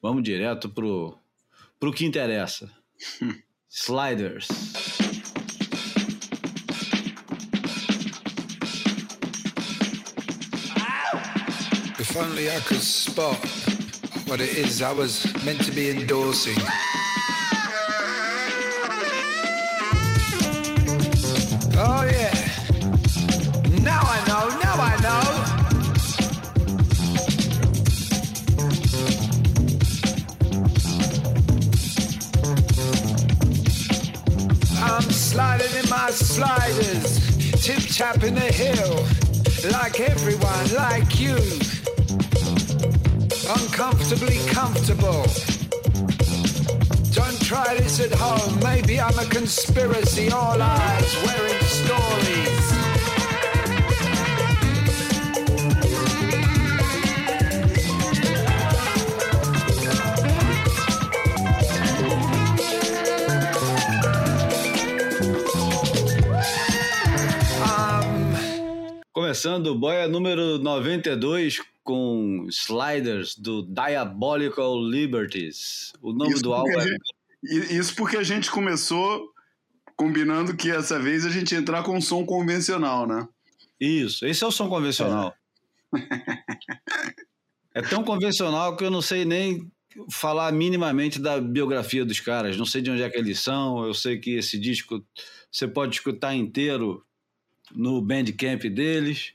Vamos direto pro, pro que interessa. Sliders. If only I could spot what it is I was meant to be endorsing. Tip tapping the hill, like everyone, like you. Uncomfortably comfortable. Don't try this at home, maybe I'm a conspiracy, all eyes wearing stories. Começando, boia número 92 com Sliders do Diabolical Liberties. O nome Isso do álbum é Isso porque a gente começou combinando que essa vez a gente entrar com um som convencional, né? Isso, esse é o som convencional. É tão convencional que eu não sei nem falar minimamente da biografia dos caras. Não sei de onde é que eles são. Eu sei que esse disco você pode escutar inteiro no Bandcamp deles.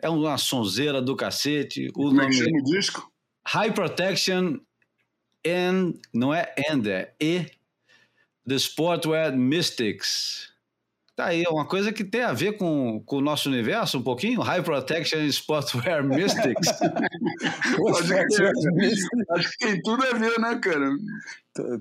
É uma sonzeira do cacete. O Como é nome chama o disco? High Protection and não é and, é E The Sportwear Mystics. Tá aí, é uma coisa que tem a ver com, com o nosso universo um pouquinho. High Protection Sportwear Mystics. Acho que tem tudo a ver, né, cara?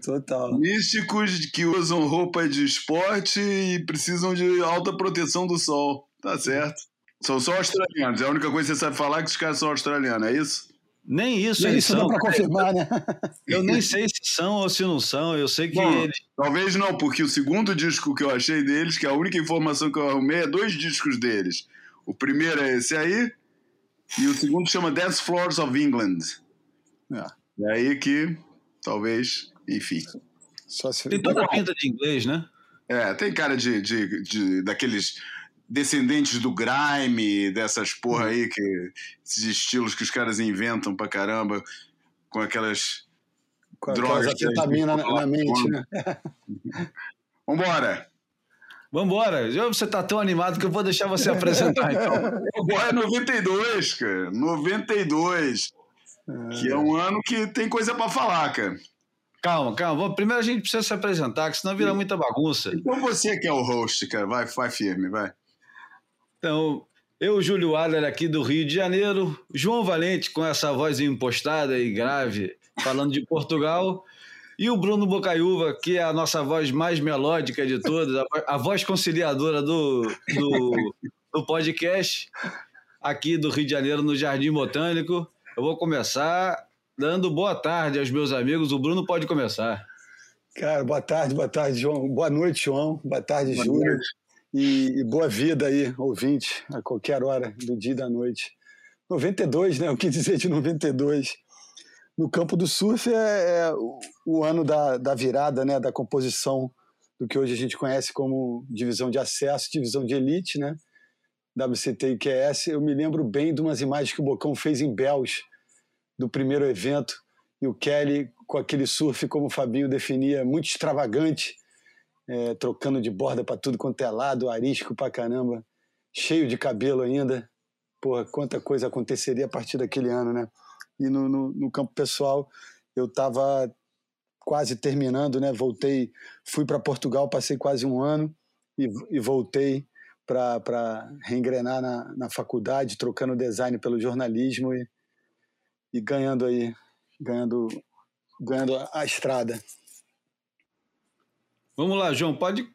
Total. Místicos que usam roupa de esporte e precisam de alta proteção do sol. Tá certo. São só australianos. É a única coisa que você sabe falar é que os caras são australianos, é isso? Nem isso Nem eles isso dá são. pra confirmar, né? Eu nem sei se são ou se não são. Eu sei que Bom, eles. Talvez não, porque o segundo disco que eu achei deles, que a única informação que eu arrumei é dois discos deles. O primeiro é esse aí, e o segundo chama Dance Floors of England. É. É aí que, talvez, enfim. Só se... Tem toda a pinta de inglês, né? É, tem cara de, de, de- daqueles descendentes do grime, dessas porra aí, que, esses estilos que os caras inventam pra caramba, com aquelas com drogas aquelas anfetamina na, na mente, né? Vambora! Vambora. Você tá tão animado que eu vou deixar você apresentar, então. Agora é 92, cara. 92. Que é um ano que tem coisa pra falar, cara. Calma, calma. Vamos- Primeiro a gente precisa se apresentar, que senão vira muita bagunça. Então você que é o host, cara. Vai, vai firme, vai. Então, eu, Júlio Adler, aqui do Rio de Janeiro, João Valente, com essa voz impostada e grave, falando de Portugal, e o Bruno Bocaiúva, que é a nossa voz mais melódica de todas, a, vo- a voz conciliadora do, do, do podcast, aqui do Rio de Janeiro, no Jardim Botânico. Eu vou começar dando boa tarde aos meus amigos. O Bruno pode começar. Cara, boa tarde, boa tarde, João. Boa noite, João. Boa tarde, Boa Júlio. noite. E, e boa vida aí, ouvinte, a qualquer hora do dia e da noite. 92, né? O que dizer de 92? No campo do surf é, é o, ano da, da virada, né? Da composição do que hoje a gente conhece como divisão de acesso, divisão de elite, né? WCT e QS. Eu me lembro bem de umas imagens que o Bocão fez em Bells, do primeiro evento, e o Kelly com aquele surf, como o Fabinho definia, muito extravagante, é, trocando de borda para tudo quanto é lado, arisco pra caramba, cheio de cabelo ainda. Porra, quanta coisa aconteceria a partir daquele ano, né? E no, no, no campo pessoal, eu estava quase terminando, né? Voltei, fui para Portugal, passei quase um ano e, e voltei para reengrenar na, na faculdade, trocando design pelo jornalismo e, e ganhando aí, ganhando, ganhando a estrada. Vamos lá, João, pode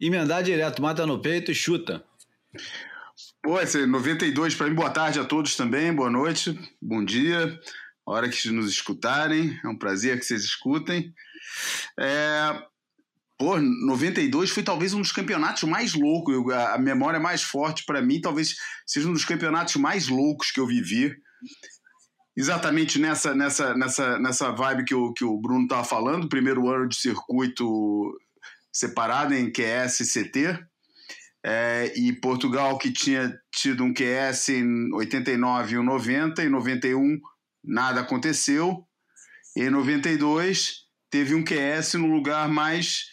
emendar direto, mata no peito e chuta. Pô, esse é 92 para mim. Boa tarde a todos também. Boa noite, bom dia. Hora que nos escutarem. É um prazer que vocês escutem. É... Pô, 92 foi talvez um dos campeonatos mais loucos. Eu- a a memória mais forte para mim talvez seja um dos campeonatos mais loucos que eu vivi. exatamente nessa, nessa, nessa, nessa vibe que o, que o Bruno estava falando, primeiro ano de circuito separado em QS e CT. É, e Portugal, que tinha tido um QS em 89 e um 90, em 91 nada aconteceu. E em 92 teve um QS no lugar mais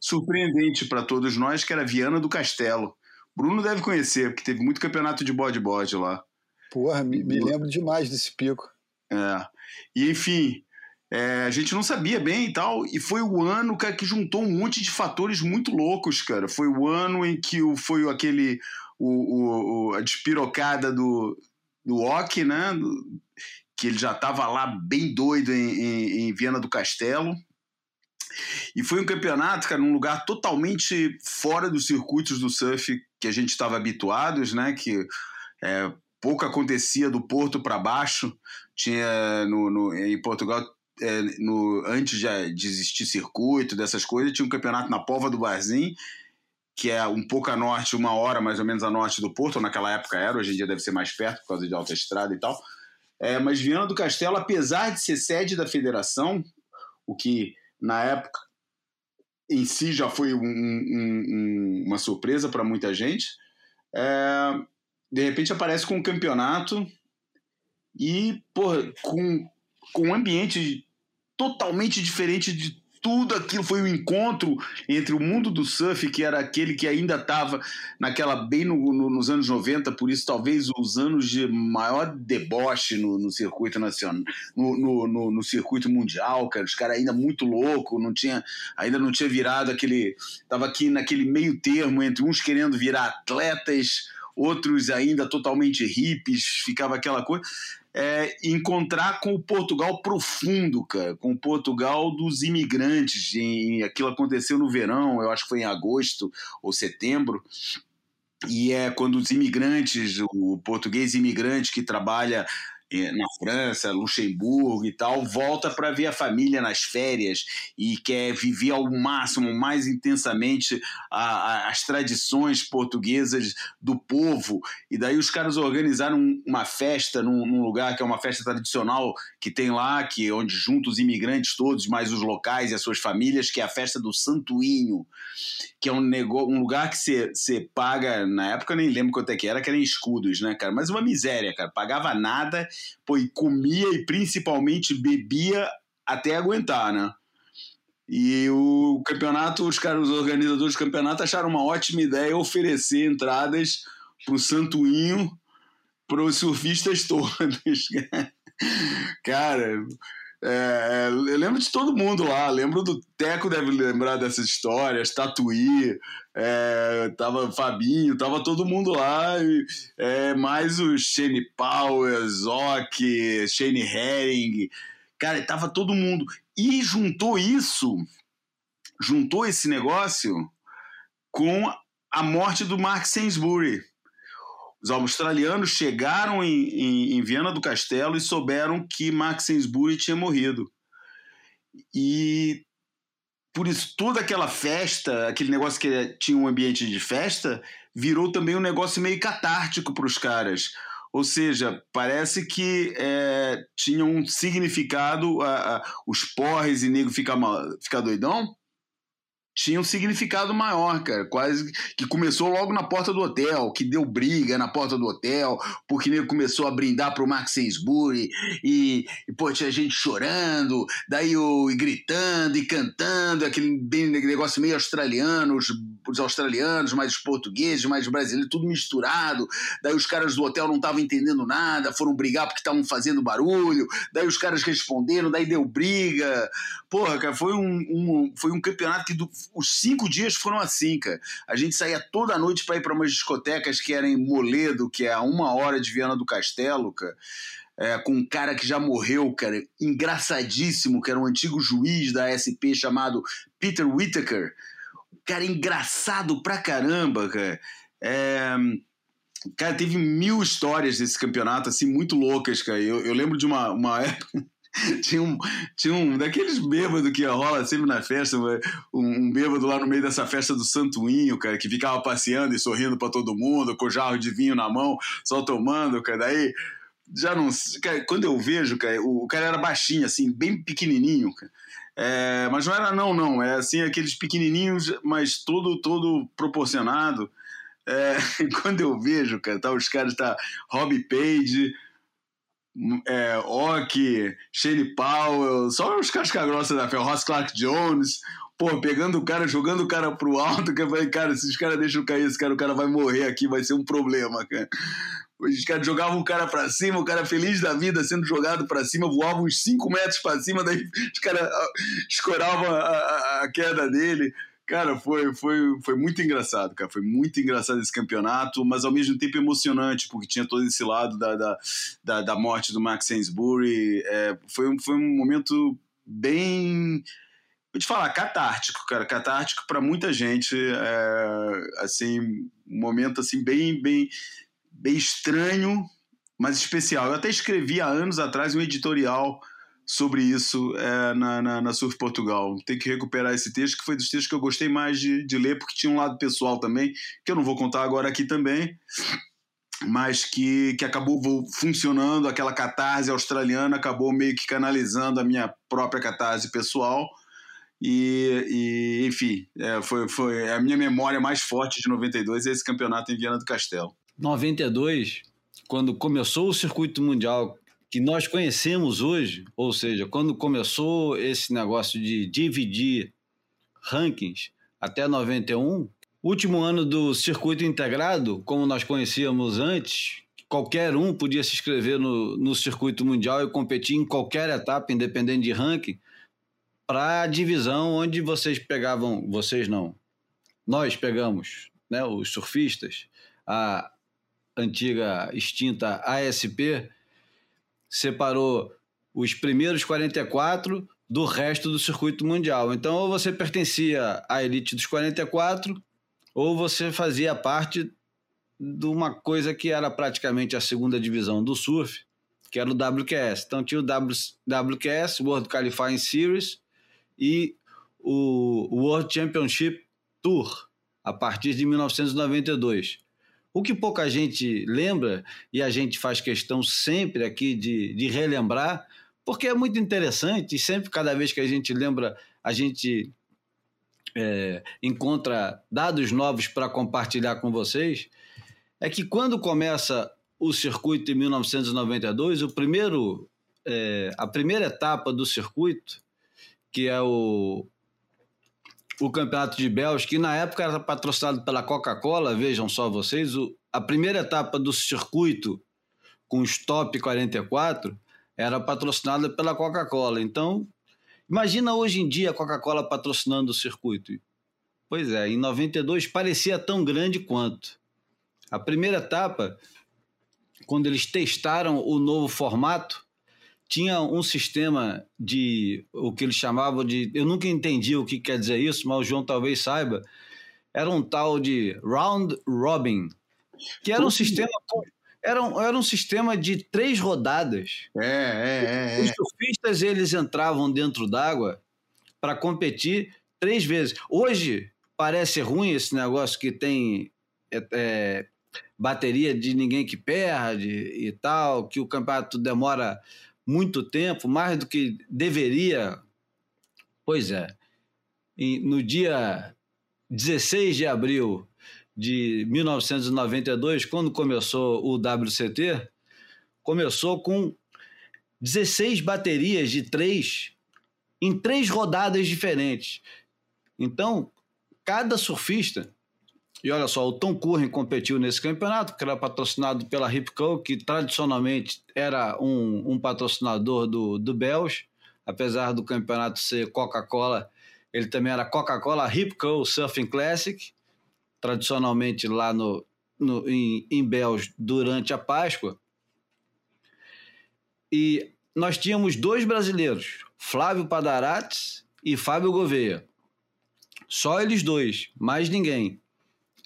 surpreendente para todos nós, que era Viana do Castelo. Bruno deve conhecer, porque teve muito campeonato de bode-bode lá. Porra, me, me, lembro demais desse pico. É. E enfim, é, a gente não sabia bem e tal, e foi o ano, cara, que juntou um monte de fatores muito loucos, cara. Foi o ano em que foi aquele. O, o, a despirocada do, do Ok, né? que ele já estava lá bem doido em, em, em Viana do Castelo. E foi um campeonato, cara, num lugar totalmente fora dos circuitos do surf que a gente estava habituados, né? Que é, pouco acontecia do Porto para baixo. Tinha no, no, em Portugal, é, no, antes de, de existir circuito, dessas coisas, tinha um campeonato na Pova do Barzim, que é um pouco a norte, uma hora mais ou menos a norte do Porto. Naquela época era, hoje em dia deve ser mais perto por causa de autoestrada e tal. É, mas Viana do Castelo, apesar de ser sede da federação, o que na época em si já foi um, um, uma surpresa para muita gente, é, de repente aparece com um campeonato e porra, com, com um ambiente totalmente diferente de tudo aquilo. Foi um encontro entre o mundo do surf, que era aquele que ainda estava naquela bem no, no, nos anos 90, por isso talvez os anos de maior deboche no, no circuito nacional, no, circuito mundial, cara, os caras ainda muito louco, não tinha, ainda não tinha virado aquele, tava aqui naquele meio termo entre uns querendo virar atletas, outros ainda totalmente hippies, ficava aquela coisa é, encontrar com o Portugal profundo, cara, com o Portugal dos imigrantes. Em, aquilo aconteceu no verão, eu acho que foi em agosto ou setembro. E é quando os imigrantes, o português imigrante que trabalha na França, Luxemburgo e tal, volta para ver a família nas férias e quer viver ao máximo, mais intensamente a, a, as tradições portuguesas do povo. E daí os caras organizaram uma festa num, num, lugar que é uma festa tradicional que tem lá, que é onde juntam os imigrantes todos, mais os locais e as suas famílias, que é a festa do Santuinho, que é um, um lugar que você paga, na época eu nem lembro quanto é que era, que era em escudos, né, cara? Mas uma miséria, cara. Pagava nada pô, e comia e principalmente bebia até aguentar, né? E o campeonato, os caras, os organizadores do campeonato acharam uma ótima ideia oferecer entradas para o Santuinho para os surfistas todos. cara, é, eu lembro de todo mundo lá, lembro do Teco, deve lembrar dessas histórias, Tatuí, é, tava Fabinho, tava todo mundo lá, e, é, mais o Shane Powell, Zoc, Shane Herring, cara, tava todo mundo. E juntou isso, juntou esse negócio com a morte do Mark Sainsbury os australianos chegaram em, em, em, Viana do Castelo e souberam que Max Sainsbury tinha morrido. E por isso toda aquela festa, aquele negócio que tinha um ambiente de festa, virou também um negócio meio catártico para os caras. Ou seja, parece que é, tinha um significado, a, a, os porres e nego ficar, ficar doidão, tinha um significado maior, cara. Quase que começou logo na porta do hotel, que deu briga na porta do hotel, porque ele começou a brindar pro Max Sainsbury e, e pô, tinha gente chorando, daí o, e gritando e cantando, aquele negócio meio australiano, os, os australianos, mais os portugueses, mais os brasileiros, tudo misturado. Daí os caras do hotel não estavam entendendo nada, foram brigar porque estavam fazendo barulho, daí os caras responderam, daí deu briga. Porra, cara, foi um, um foi um campeonato que do, os cinco dias foram assim, cara. A gente saía toda noite para ir para umas discotecas que eram em Moledo, que é a uma hora de Viana do Castelo, cara. É, com um cara que já morreu, cara, engraçadíssimo, que era um antigo juiz da SP chamado Peter Whittaker. Cara, engraçado pra caramba, cara. É, cara, teve mil histórias desse campeonato, assim, muito loucas, cara. Eu, eu lembro de uma, uma época tinha um, tinha um daqueles bêbados que rola sempre na festa, um, um bêbado lá no meio dessa festa do Santuinho, cara, que ficava passeando e sorrindo para todo mundo, com jarro de vinho na mão, só tomando, cara. Daí já não. Cara, quando eu vejo, cara, o, o, cara era baixinho, assim, bem pequenininho, cara. É, mas não era não, não. É assim, aqueles pequenininhos, mas todo, todo proporcionado. É, quando eu vejo, cara, tá, os caras, tá Robbie Page, é, Ock, Shane Powell, só os casca-grossa da fé, Ross Clark Jones, pô, pegando o cara, jogando o cara pro alto, que eu falei, cara, se os caras deixam cair esse cara, o cara vai morrer aqui, vai ser um problema, cara. Os caras jogavam o cara pra cima, o cara feliz da vida sendo jogado pra cima, voava uns 5 metros pra cima, daí os caras ah, escoravam a, a, a, queda dele. Cara, foi, foi, foi muito engraçado, cara. Foi muito engraçado esse campeonato, mas ao mesmo tempo emocionante, porque tinha todo esse lado da, da, da, da morte do Max Sainsbury. É, foi, um, foi um momento bem vou te falar, catártico, cara, catártico para muita gente, é, assim, um momento assim bem, bem, bem estranho, mas especial. Eu até escrevi há anos atrás um editorial sobre isso é, na, na, na, Surf Portugal. Tem que recuperar esse texto, que foi dos textos que eu gostei mais de, de ler, porque tinha um lado pessoal também, que eu não vou contar agora aqui também, mas que, que acabou funcionando, aquela catarse australiana acabou meio que canalizando a minha própria catarse pessoal. E, e enfim, é, foi, foi a minha memória mais forte de 92 é esse campeonato em Viana do Castelo. 92, quando começou o circuito mundial que nós conhecemos hoje, ou seja, quando começou esse negócio de dividir rankings até 91, último ano do circuito integrado, como nós conhecíamos antes, qualquer um podia se inscrever no, no circuito mundial e competir em qualquer etapa, independente de ranking, para a divisão onde vocês pegavam, vocês não, nós pegamos, né, os surfistas, a antiga extinta ASP, separou os primeiros 44 do resto do circuito mundial. Então, ou você pertencia à elite dos 44, ou você fazia parte de uma coisa que era praticamente a segunda divisão do surf, que era o WQS. Então, tinha o WQS, World Qualifying Series, e o World Championship Tour, a partir de 1992. O que pouca gente lembra, e a gente faz questão sempre aqui de, de relembrar, porque é muito interessante, e sempre, cada vez que a gente lembra, a gente é, encontra dados novos para compartilhar com vocês, é que quando começa o circuito em 1992, o primeiro, é, a primeira etapa do circuito, que é o, o campeonato de Bélgica, que na época era patrocinado pela Coca-Cola, vejam só vocês, o, a primeira etapa do circuito com os top 44 era patrocinada pela Coca-Cola. Então, imagina hoje em dia a Coca-Cola patrocinando o circuito. Pois é, em 92 parecia tão grande quanto. A primeira etapa, quando eles testaram o novo formato, tinha um sistema de o que eles chamavam de. Eu nunca entendi o que quer dizer isso, mas o João talvez saiba. Era um tal de round robin, que era um sistema. Era um, era um sistema de três rodadas. É, é, é. Os surfistas eles entravam dentro d'água para competir três vezes. Hoje parece ruim esse negócio que tem é, é, bateria de ninguém que perde e tal, que o campeonato demora muito tempo, mais do que deveria. Pois é. No dia 16 de abril de 1992, quando começou o WCT, começou com 16 baterias de três em três rodadas diferentes. Então, cada surfista e olha só, o Tom Curren competiu nesse campeonato, que era patrocinado pela Ripco, que tradicionalmente era um, um patrocinador do, do Bells, apesar do campeonato ser Coca-Cola, ele também era Coca-Cola Ripco Surfing Classic, tradicionalmente lá no, no, em, em Bells durante a Páscoa. E nós tínhamos dois brasileiros, Flávio Padarates e Fábio Gouveia. Só eles dois, mais ninguém.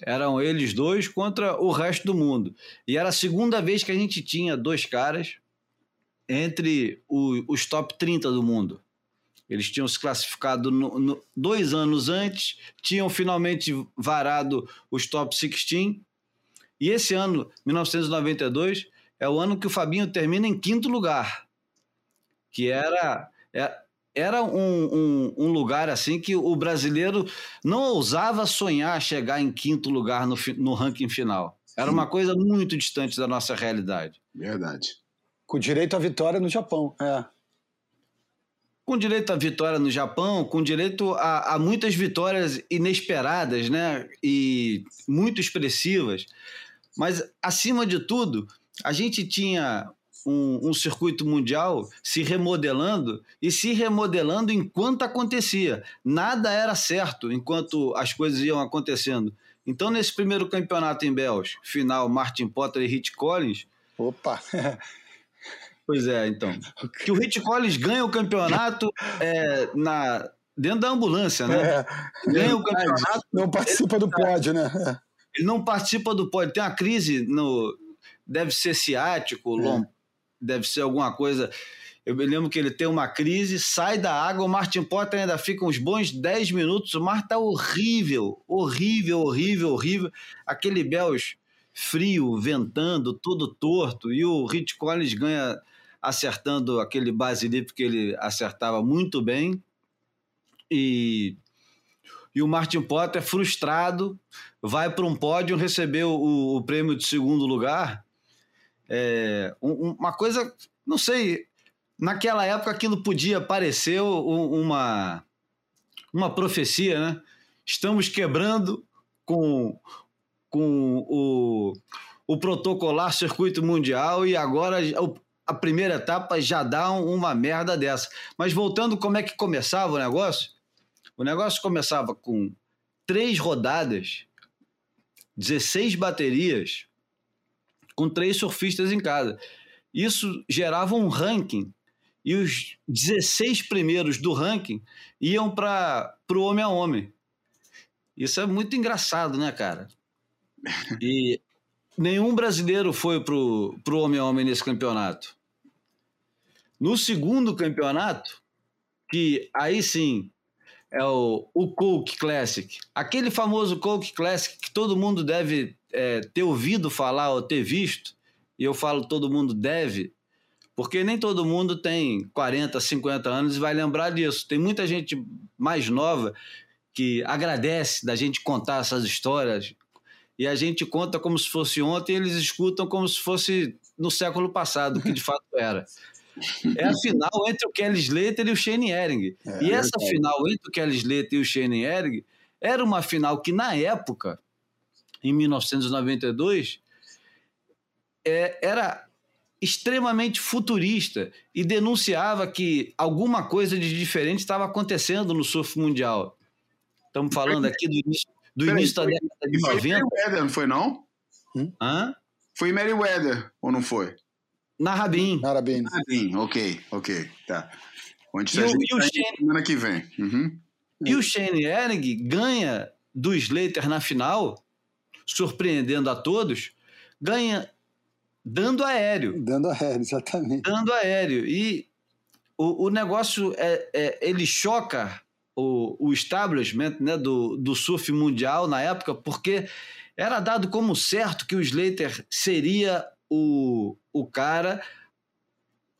Eram eles dois contra o resto do mundo. E era a segunda vez que a gente tinha dois caras entre o, os top 30 do mundo. Eles tinham se classificado no, no, dois anos antes, tinham finalmente varado os top 16. E esse ano, 1992, é o ano que o Fabinho termina em quinto lugar, que era é, era um, um, um, lugar assim que o brasileiro não ousava sonhar chegar em quinto lugar no, no ranking final. Era uma coisa muito distante da nossa realidade. Verdade. Com direito à vitória no Japão, é. Com direito à vitória no Japão, com direito a, a muitas vitórias inesperadas, né? E muito expressivas. Mas, acima de tudo, a gente tinha um, um, circuito mundial se remodelando e se remodelando enquanto acontecia. Nada era certo enquanto as coisas iam acontecendo. Então, nesse primeiro campeonato em Bells, final Martin Potter e Rich Collins. Opa! pois é, então. Que o Rich Collins ganha o campeonato é, na, dentro da ambulância, né? É, ganha o campeonato. Não participa do pódio, né? Ele não participa do pódio. Tem uma crise no. Deve ser ciático, é deve ser alguma coisa. Eu me lembro que ele tem uma crise, sai da água, o Martin Potter ainda fica uns bons 10 minutos. O mar tá horrível, horrível, horrível, horrível. Aquele Bells frio, ventando, todo torto. E o Rich Collins ganha acertando aquele basilip que ele acertava muito bem. E, e o Martin Potter, frustrado, vai para um pódio receber o, o prêmio de segundo lugar é, um, uma coisa, não sei, naquela época aquilo podia parecer uma, uma profecia, né? Estamos quebrando com, com o, o protocolar circuito mundial e agora a primeira etapa já dá uma merda dessa. Mas voltando, como é que começava o negócio? O negócio começava com três rodadas, 16 baterias, com três surfistas em casa. Isso gerava um ranking e os 16 primeiros do ranking iam para o homem a homem. Isso é muito engraçado, né, cara? E nenhum brasileiro foi para o homem a homem nesse campeonato. No segundo campeonato, que aí sim é o, o Coke Classic, aquele famoso Coke Classic que todo mundo deve é, ter ouvido falar ou ter visto, e eu falo todo mundo deve, porque nem todo mundo tem 40, 50 anos e vai lembrar disso. Tem muita gente mais nova que agradece da gente contar essas histórias e a gente conta como se fosse ontem e eles escutam como se fosse no século passado, que de fato era. É a final entre o Kelly Slater e o Shane Ehring. É, e essa é final entre o Kelly Slater e o Shane Ehring era uma final que, na época, em 1992, é, era extremamente futurista e denunciava que alguma coisa de diferente estava acontecendo no surf mundial. Estamos falando aqui do início, do início da década de 90. Foi Meriwether, não foi não? Hã? Foi Meriwether, ou não foi? Na Rabin. Na Rabin. Na Rabin, ok, ok, tá. Onde e, o, e o tá Shane, semana que vem. Uhum. E o Shane Ehring ganha do Slater na final surpreendendo a todos, ganha dando aéreo. Dando aéreo, exatamente. Dando aéreo. E o, o negócio, é, é, ele choca o, o establishment né, do, do surf mundial na época, porque era dado como certo que o Slater seria o, o cara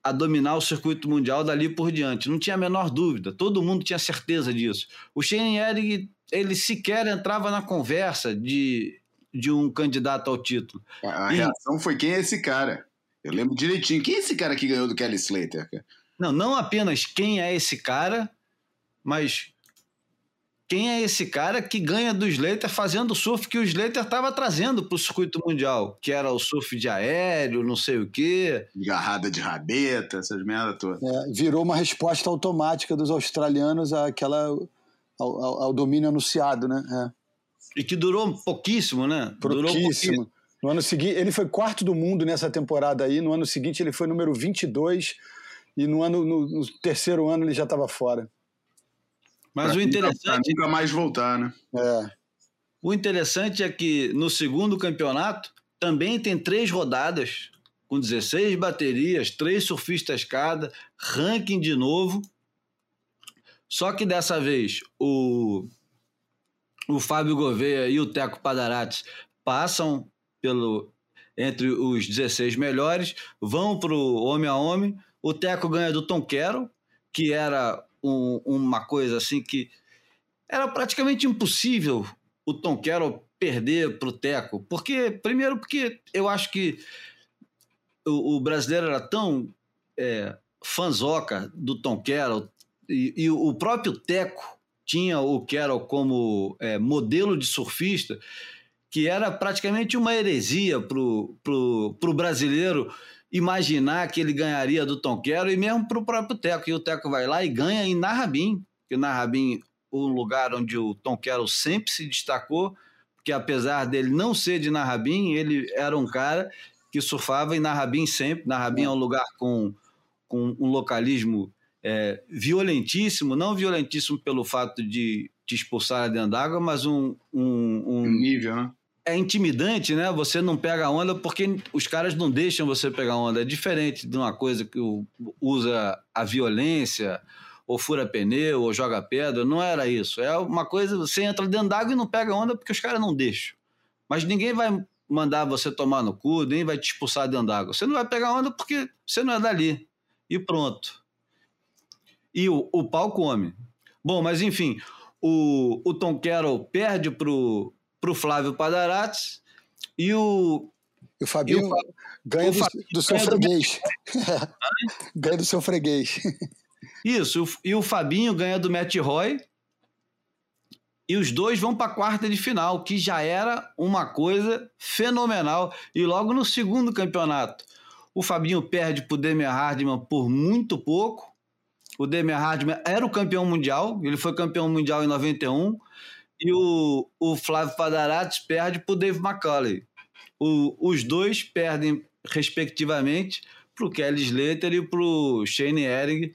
a dominar o circuito mundial dali por diante. Não tinha a menor dúvida, todo mundo tinha certeza disso. O Shane Ehring, ele sequer entrava na conversa de, de um candidato ao título. A, e... reação foi quem é esse cara? Eu lembro direitinho. Quem é esse cara que ganhou do Kelly Slater? Não, não apenas quem é esse cara, mas quem é esse cara que ganha do Slater fazendo o surf que o Slater estava trazendo para o circuito mundial, que era o surf de aéreo, não sei o quê. Garrada de rabeta, essas merda todas. É, virou uma resposta automática dos australianos àquela, ao, ao, ao domínio anunciado, né? É. E que durou pouquíssimo, né? Pouquíssimo. Durou pouquíssimo. No ano seguinte, ele foi quarto do mundo nessa temporada aí. No ano seguinte, ele foi número 22. E no, ano, no, no terceiro ano, ele já estava fora. Mas pra o interessante. Nunca mais voltar, né? É. O interessante é que no segundo campeonato também tem três rodadas, com 16 baterias, três surfistas cada, ranking de novo. Só que dessa vez o o Fábio Gouveia e o Teco Padarates passam pelo entre os 16 melhores, vão para o homem a homem. O Teco ganha do Tom Quero, que era um, uma coisa assim que era praticamente impossível o Tom Quero perder para o Teco. Porque, primeiro, porque eu acho que o, o brasileiro era tão é, fanzoca do Tom Quero e, e o próprio Teco tinha o Carroll como é, modelo de surfista, que era praticamente uma heresia para o brasileiro imaginar que ele ganharia do Tom Quero e mesmo para o próprio Teco. E o Teco vai lá e ganha em Narrabim, que Narrabim um lugar onde o Tom Quero sempre se destacou, porque apesar dele não ser de Narrabim, ele era um cara que surfava em Narrabim sempre. Narrabim é um lugar com, com um localismo é, violentíssimo, não violentíssimo pelo fato de te expulsar dentro d'água, mas um, um, um, nível, né? É intimidante, né? Você não pega onda porque os caras não deixam você pegar onda. É diferente de uma coisa que usa a violência, ou fura pneu, ou joga pedra. Não era isso. É uma coisa, você entra dentro d'água e não pega onda porque os caras não deixam. Mas ninguém vai mandar você tomar no cu, nem vai te expulsar dentro d'água. Você não vai pegar onda porque você não é dali. E pronto e o, o pau come. Bom, mas enfim, o, o Tom Carroll perde pro, pro Flávio Padarates e o. E o Fabinho o, ganha o do, Fabinho do, seu ganha freguês. Do... ganha do seu freguês. Isso, e o Fabinho ganha do Matt Roy. E os dois vão para a quarta de final, que já era uma coisa fenomenal. E logo no segundo campeonato, o Fabinho perde para o Demi Hardman por muito pouco o Demi Hardman era o campeão mundial, ele foi campeão mundial em 91, e o, o Flávio Padarates perde para o Dave McCauley. O, os dois perdem, respectivamente, para o Kelly Slater e para o Shane Ehring.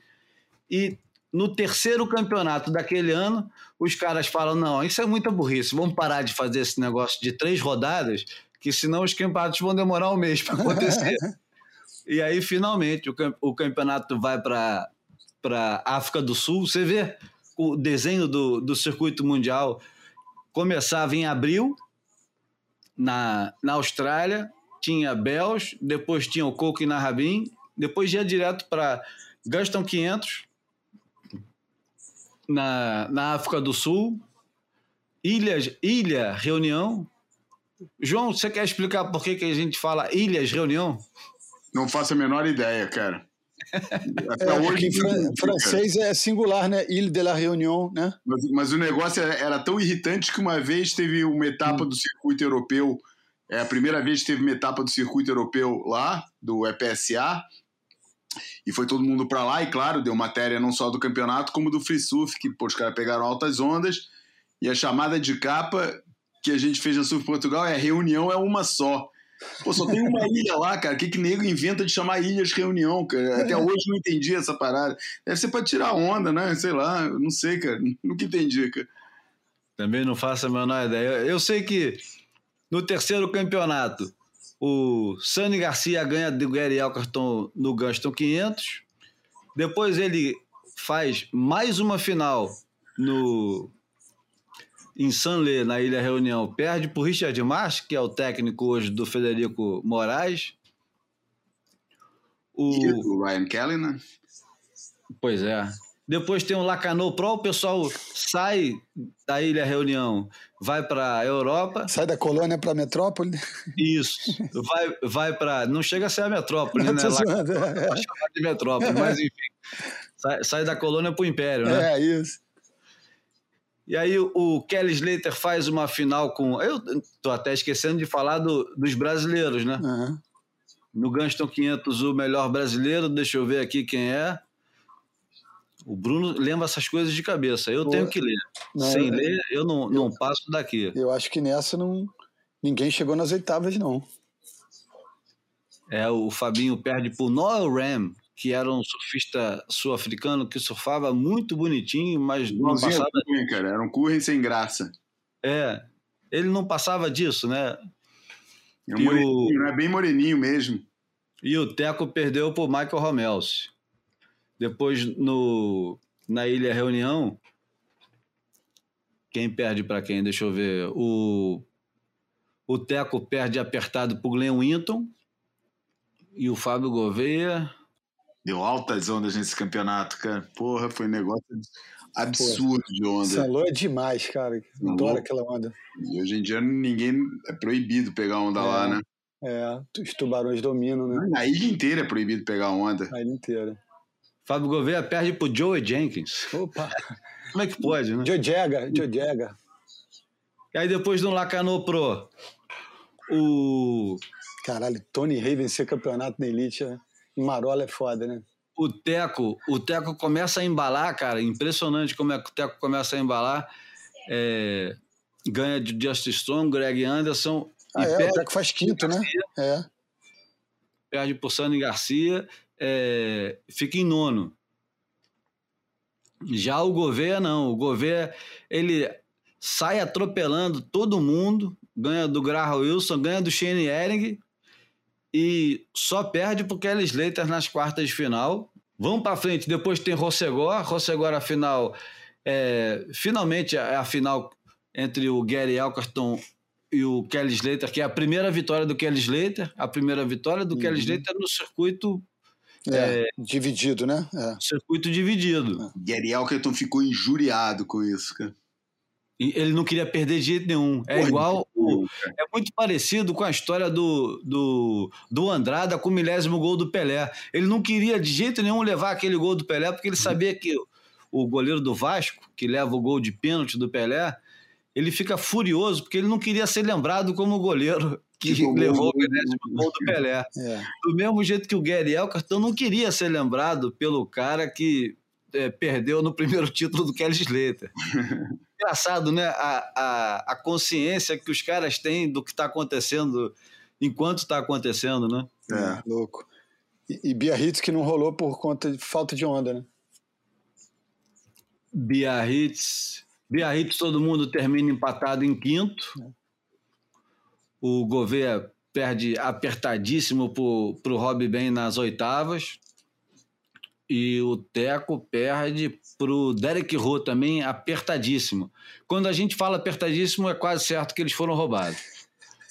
E no terceiro campeonato daquele ano, os caras falam: não, isso é muita burrice, vamos parar de fazer esse negócio de três rodadas, que senão os campeonatos vão demorar um mês para acontecer. e aí, finalmente, o, o campeonato vai para para África do Sul, você vê o desenho do, do circuito mundial começava em abril na, na Austrália, tinha Bells, depois tinha o Coco e Narrabin, depois ia direto para Gaston 500 na, na África do Sul, Ilhas, Ilha Reunião. João, você quer explicar por que, que a gente fala Ilhas Reunião? Não faço a menor ideia, cara. É. Fran francês é singular, né? Ile de la Réunion, né? Mas, mas, o negócio era tão irritante que uma vez teve uma etapa hum. do circuito europeu. É a primeira vez que teve uma etapa do circuito europeu lá, do EPSA, e foi todo mundo para lá, e claro, deu matéria não só do campeonato, como do free surf, que pô, os caras pegaram altas ondas, e a chamada de capa que a gente fez na Surf Portugal é reunião é uma só. Pô, só tem uma ilha lá, cara. O que, que nego inventa de chamar ilhas reunião, cara? Até hoje não entendi essa parada. Deve ser pra tirar onda, né? Sei lá, não sei, cara. Nunca entendi, cara. Também não faço a menor ideia. Eu sei que no terceiro campeonato, o Sani Garcia ganha do Gary Elkerton no Gaston 500. Depois ele faz mais uma final no em Sanlê, na Ilha Reunião, perde para o Richard Marsh, que é o técnico hoje do Federico Moraes. O... E o Ryan Kelly, né? Pois é. Depois tem o Lacanau Pro, o pessoal sai da Ilha Reunião, vai para a Europa. Sai da colônia para a metrópole. Isso. Vai, vai para. Não chega a ser a metrópole, né? Lacanau, é. chamar de metrópole, mas enfim. Sai, sai da colônia para o império, né? É, isso. E aí o Kelly Slater faz uma final com. Eu tô até esquecendo de falar do, dos brasileiros, né? Uhum. No Gunston 500, o melhor brasileiro, deixa eu ver aqui quem é. O Bruno lembra essas coisas de cabeça. Eu Pô, tenho que ler. Não, Sem eu, ler, eu não, eu, não passo daqui. Eu acho que nessa não, ninguém chegou nas oitavas, não. É, o Fabinho perde pro Noel Ram, que era um surfista sul-africano que surfava muito bonitinho, mas não passava. Curren, cara. Era um curren sem graça. É. Ele não passava disso, né? É um moreninho, o... né? bem moreninho mesmo. E o Teco perdeu para o Michael Romels. Depois, no, na Ilha Reunião, quem perde para quem? Deixa eu ver. O, O Teco perde apertado para o Glenn Winton. E o Fábio Gouveia. Deu altas ondas nesse campeonato, cara. Porra, foi um negócio absurdo Porra. de onda. Salou é demais, cara. Adoro aquela onda. E hoje em dia ninguém. É proibido pegar onda é, lá, né? É, os tubarões dominam, né? A ilha inteira é proibido pegar onda. A ilha inteira. Fábio Gouveia perde pro Joey Jenkins. Opa! Como é que pode, né? Joe Jagger, Joe Jagger. E aí depois do Lacanô Pro, o... Caralho, Tony Rey vencer campeonato na Elite, né? Marola é foda, né? O Teco, o Teco começa a embalar, cara. Impressionante como é que o Teco começa a embalar. É... Ganha de Justice Strong, Greg Anderson. Ah, é, o Teco faz quinto, né? É. Perde por Sani Garcia é, fica em nono. Já o Gouveia não, o Gouveia ele sai atropelando todo mundo, ganha do Graham Wilson, ganha do Shane Ehring e só perde pro Kelly Slater nas quartas de final. Vamos para frente, depois tem Rossegor, Rossegor a final, é, finalmente é a final entre o Gary Elkerton e o Kelly Slater, que é a primeira vitória do Kelly Slater, a primeira vitória do uhum. Kelly Slater no circuito é, é, dividido, né? É. Circuito dividido. É. Gary Elkerton ficou injuriado com isso, cara. Ele não queria perder de jeito nenhum. É Porra, igual. O, é muito parecido com a história do, do, do Andrada com o milésimo gol do Pelé. Ele não queria de jeito nenhum levar aquele gol do Pelé, porque ele sabia que o goleiro do Vasco, que leva o gol de pênalti do Pelé, ele fica furioso porque ele não queria ser lembrado como goleiro que, que levou o milésimo gol do Pelé. É. Do mesmo jeito que o Gary Elkerton não queria ser lembrado pelo cara que é, perdeu no primeiro título do Kelly Slater. Engraçado, né? A, a, a consciência que os caras têm do que está acontecendo enquanto está acontecendo, né? É, louco. E, e Biarritz que não rolou por conta de falta de onda, né? Biarritz... Biarritz todo mundo termina empatado em quinto. É. O Gouveia perde apertadíssimo para o Rob Ben nas oitavas. E o Teco perde para o Derek Rowe também apertadíssimo. Quando a gente fala apertadíssimo, é quase certo que eles foram roubados.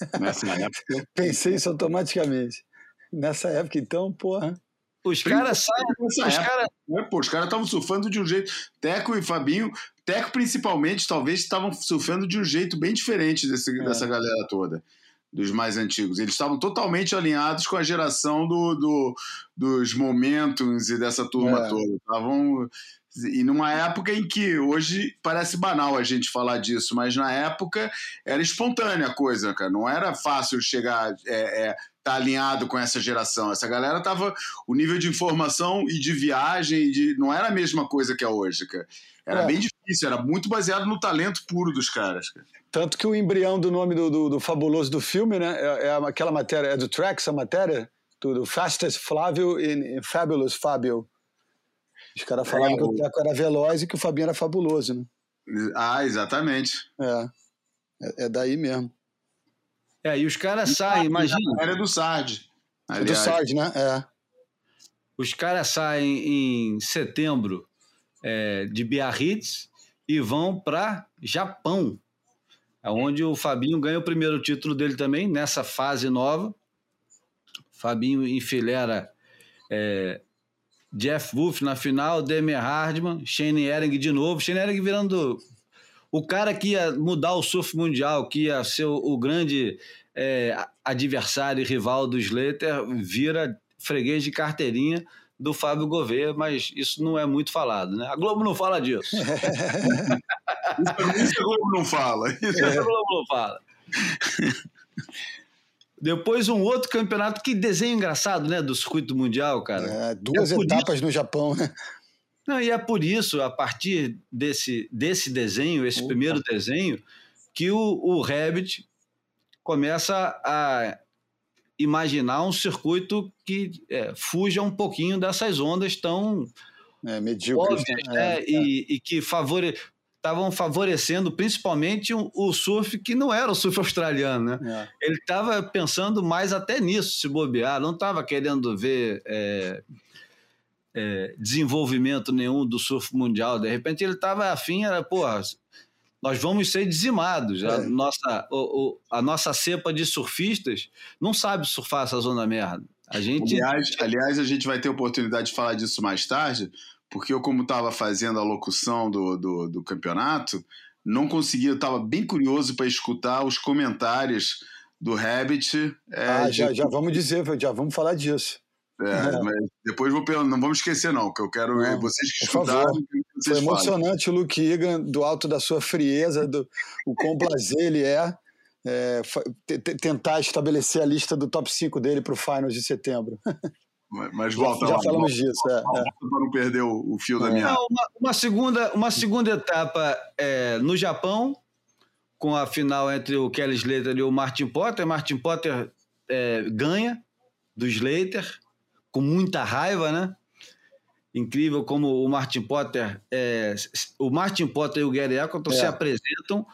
Nessa época. Pensei isso automaticamente. Nessa época, então, porra. Os caras saem. Os caras né, os caras estavam surfando de um jeito. Teco e Fabinho, Teco principalmente, talvez estavam surfando de um jeito bem diferente desse, é. dessa galera toda dos mais antigos. Eles estavam totalmente alinhados com a geração do, do dos momentos e dessa turma é. toda. Estavam e numa época em que hoje parece banal a gente falar disso, mas na época era espontânea a coisa, cara. Não era fácil chegar, é, é, tá alinhado com essa geração. Essa galera tava. O nível de informação e de viagem de, não era a mesma coisa que é hoje, cara. Era é. bem difícil, era muito baseado no talento puro dos caras. Cara. Tanto que o embrião do nome do, do, do fabuloso do filme, né? É, é, aquela matéria, é do Trax a matéria? Do, do Fastest Flávio e Fabulous Fábio. Os caras falavam é, que o Teco era veloz e que o Fabinho era fabuloso, né? Ah, exatamente. É. É, é daí mesmo. É, e os caras saem, imagina. Era do Sard. É do Sard, né? É. Os caras saem em setembro é, de Biarritz e vão para Japão onde o Fabinho ganha o primeiro título dele também, nessa fase nova. Fabinho enfileira é, Jeff Wolf na final, Demer Hardman, Shane Ehring de novo. Shane Ehring virando o cara que ia mudar o surf mundial, que ia ser o, o grande é, adversário e rival do Slater, vira freguês de carteirinha do Fábio Gouveia, mas isso não é muito falado, né? A Globo não fala disso. isso, isso a Globo não fala. Isso é. a Globo não fala. Depois um outro campeonato, que desenho engraçado, né? Do circuito mundial, cara. É, duas é etapas isso... no Japão, né? Não, e é por isso, a partir desse, desse desenho, esse Opa. primeiro desenho, que o, o Rabbit começa a imaginar um circuito que é, fuja um pouquinho dessas ondas tão é, medíocres, óbvias, né? né? É, e, e, que favore, estavam favorecendo principalmente o, o, surf que não era o surf australiano, né? É. Ele estava pensando mais até nisso, se bobear, não estava querendo ver é, é, desenvolvimento nenhum do surf mundial. De repente ele estava afim, era, porra, nós vamos ser dizimados. A, É. nossa, o- o- a nossa cepa de surfistas não sabe surfar essa zona merda. A gente. Aliás, aliás, a gente vai ter oportunidade de falar disso mais tarde, porque eu, como estava fazendo a locução do, do, do campeonato, não conseguia, eu estava bem curioso para escutar os comentários do Rabbit. é, Ah, de- já, já vamos dizer, já vamos falar disso. É, mas depois vou não vamos esquecer, não, que eu quero Não, vocês que escutaram, Foi vocês falem. emocionante o Luke Egan, do alto da sua frieza, do o quão prazer ele é, é, tentar estabelecer a lista do top 5 dele para o Finals de setembro. Mas- volta já lá, falamos volta, disso. É, é. volta para não perder o, o fio da É. minha. Não, uma, uma segunda, uma segunda etapa é, no Japão, com a final entre o Kelly Slater e o Martin Potter. Martin Potter é, ganha do Slater, com muita raiva, né? Incrível como o Martin Potter, é, o Martin Potter e o Gary Eccleston É. se apresentam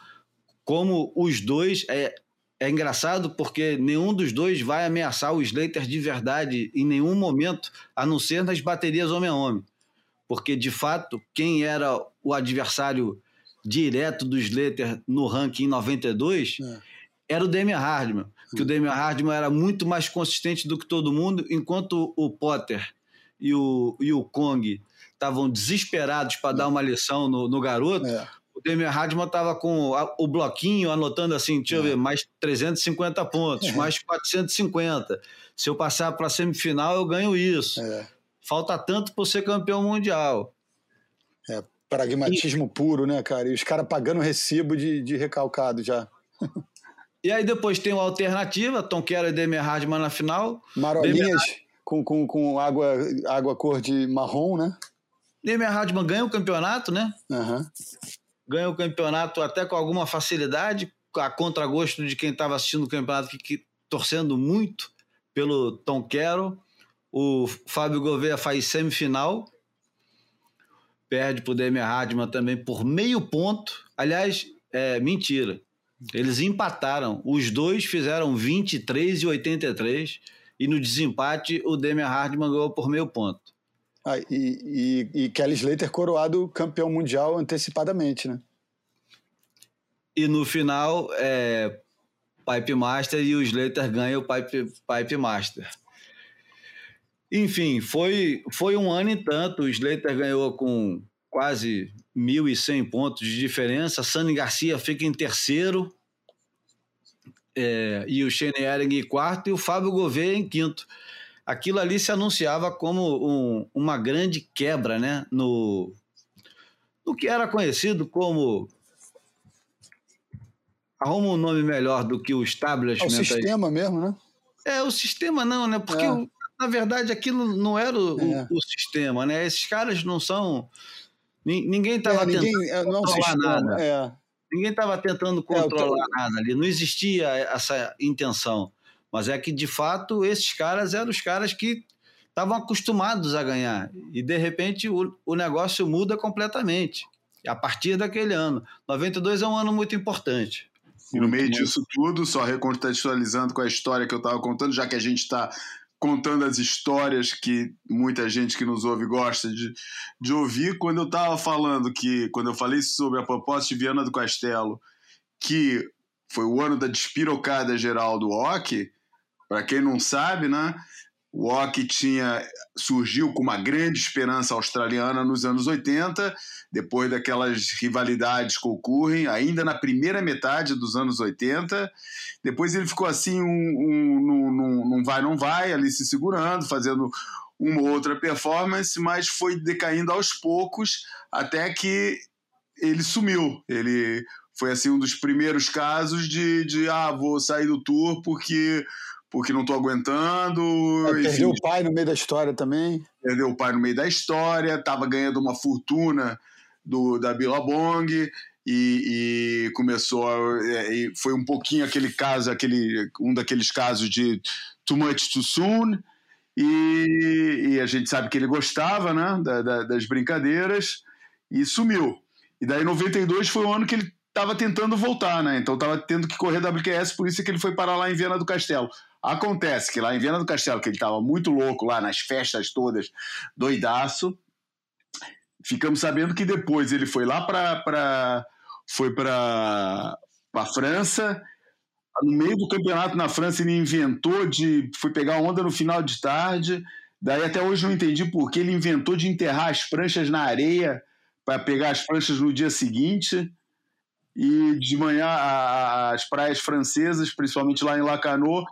como os dois. É, é engraçado porque nenhum dos dois vai ameaçar o Slater de verdade em nenhum momento, a não ser nas baterias homem a homem porque de fato quem era o adversário direto do Slater no ranking em 92 É. era o Damian Hardman, que o Damian Hardman era muito mais consistente do que todo mundo, enquanto o Potter e o, e o Kong estavam desesperados para dar uma lição no, no garoto, É. o Damian Hardman estava com a- o bloquinho anotando assim, deixa eu ver, mais 350 pontos, É. mais 450. Se eu passar para a semifinal, eu ganho isso. É. Falta tanto para ser campeão mundial. Pragmatismo puro, né, cara? E os caras pagando recibo de, de recalcado já. E aí depois tem uma alternativa, Tom Kerr e Demi Hardman na final. Marolinhas com, com, com água, água cor de marrom, né? Demi Hardman ganha o campeonato, né? Aham. Ganha o campeonato até com alguma facilidade, a contragosto de quem estava assistindo o campeonato, que, que- torcendo muito pelo Tom Carroll. O Fábio Gouveia faz semifinal, perde para o Demi Hardman também por meio ponto. Aliás, é mentira. Eles empataram. Os dois fizeram 23 e 83. E no desempate, o Demi Hardman ganhou por meio ponto. Ah, e, e, e Kelly Slater coroado campeão mundial antecipadamente, né? E no final, é, Pipe Master e o Slater ganham o Pipe, Pipe Master. Enfim, foi, foi um ano e tanto. O Slater ganhou com quase 1.100 pontos de diferença. Sani Garcia fica em terceiro. é, e o Shane Ehring em quarto. E o Fábio Gouveia em quinto. Aquilo ali se anunciava como um- uma grande quebra né, no, no que era conhecido como arruma um nome melhor do que o É o establishment. aí. sistema mesmo, né? É, o sistema não, né? Porque, É. o- na verdade, aquilo não era o, o- É. o sistema, né? Esses caras não são. Ni- Ninguém estava É, tentando, é, não é controlar sistema. nada. É, ninguém estava tentando É, controlar o nada ali. Não existia essa intenção. Mas é que, de fato, esses caras eram os caras que estavam acostumados a ganhar. E, de repente, o, o negócio muda completamente. A partir daquele ano. 92 é um ano muito importante. E no meio disso tudo, só recontextualizando com a história que eu estava contando, já que a gente está contando as histórias que muita gente que nos ouve gosta de, de ouvir, quando eu estava falando que, quando eu falei sobre a proposta de Viana do Castelo, que foi o ano da despirocada geral do hockey, para quem não sabe, né? O hockey tinha surgiu com uma grande esperança australiana nos anos 80, depois daquelas rivalidades que ocorrem, ainda na primeira metade dos anos 80. Depois ele ficou assim, um, um, vai, não vai, ali se segurando, fazendo uma ou outra performance, mas foi decaindo aos poucos até que ele sumiu. Ele foi assim um dos primeiros casos de, de ah, vou sair do tour porque porque não estou aguentando. é, perdeu o pai no meio da história também. perdeu o pai no meio da história, estava ganhando uma fortuna do, da Billabong e, e começou a, é, e foi um pouquinho aquele caso, aquele um daqueles casos de too much too soon e, e a gente sabe que ele gostava, né, da- da- das brincadeiras e sumiu. E daí 92 foi o ano que ele estava tentando voltar, né? Então estava tendo que correr WQS, por isso é que ele foi parar lá em Viena do Castelo. Acontece que lá em Viena do Castelo, que ele estava muito louco lá nas festas todas, doidaço. Ficamos sabendo que depois ele foi lá para foi para a França. No meio do campeonato na França, ele inventou de. Foi pegar onda no final de tarde. Daí até hoje não entendi por que ele inventou de enterrar as pranchas na areia para pegar as pranchas no dia seguinte. E de manhã, as praias francesas, principalmente lá em Lacanau,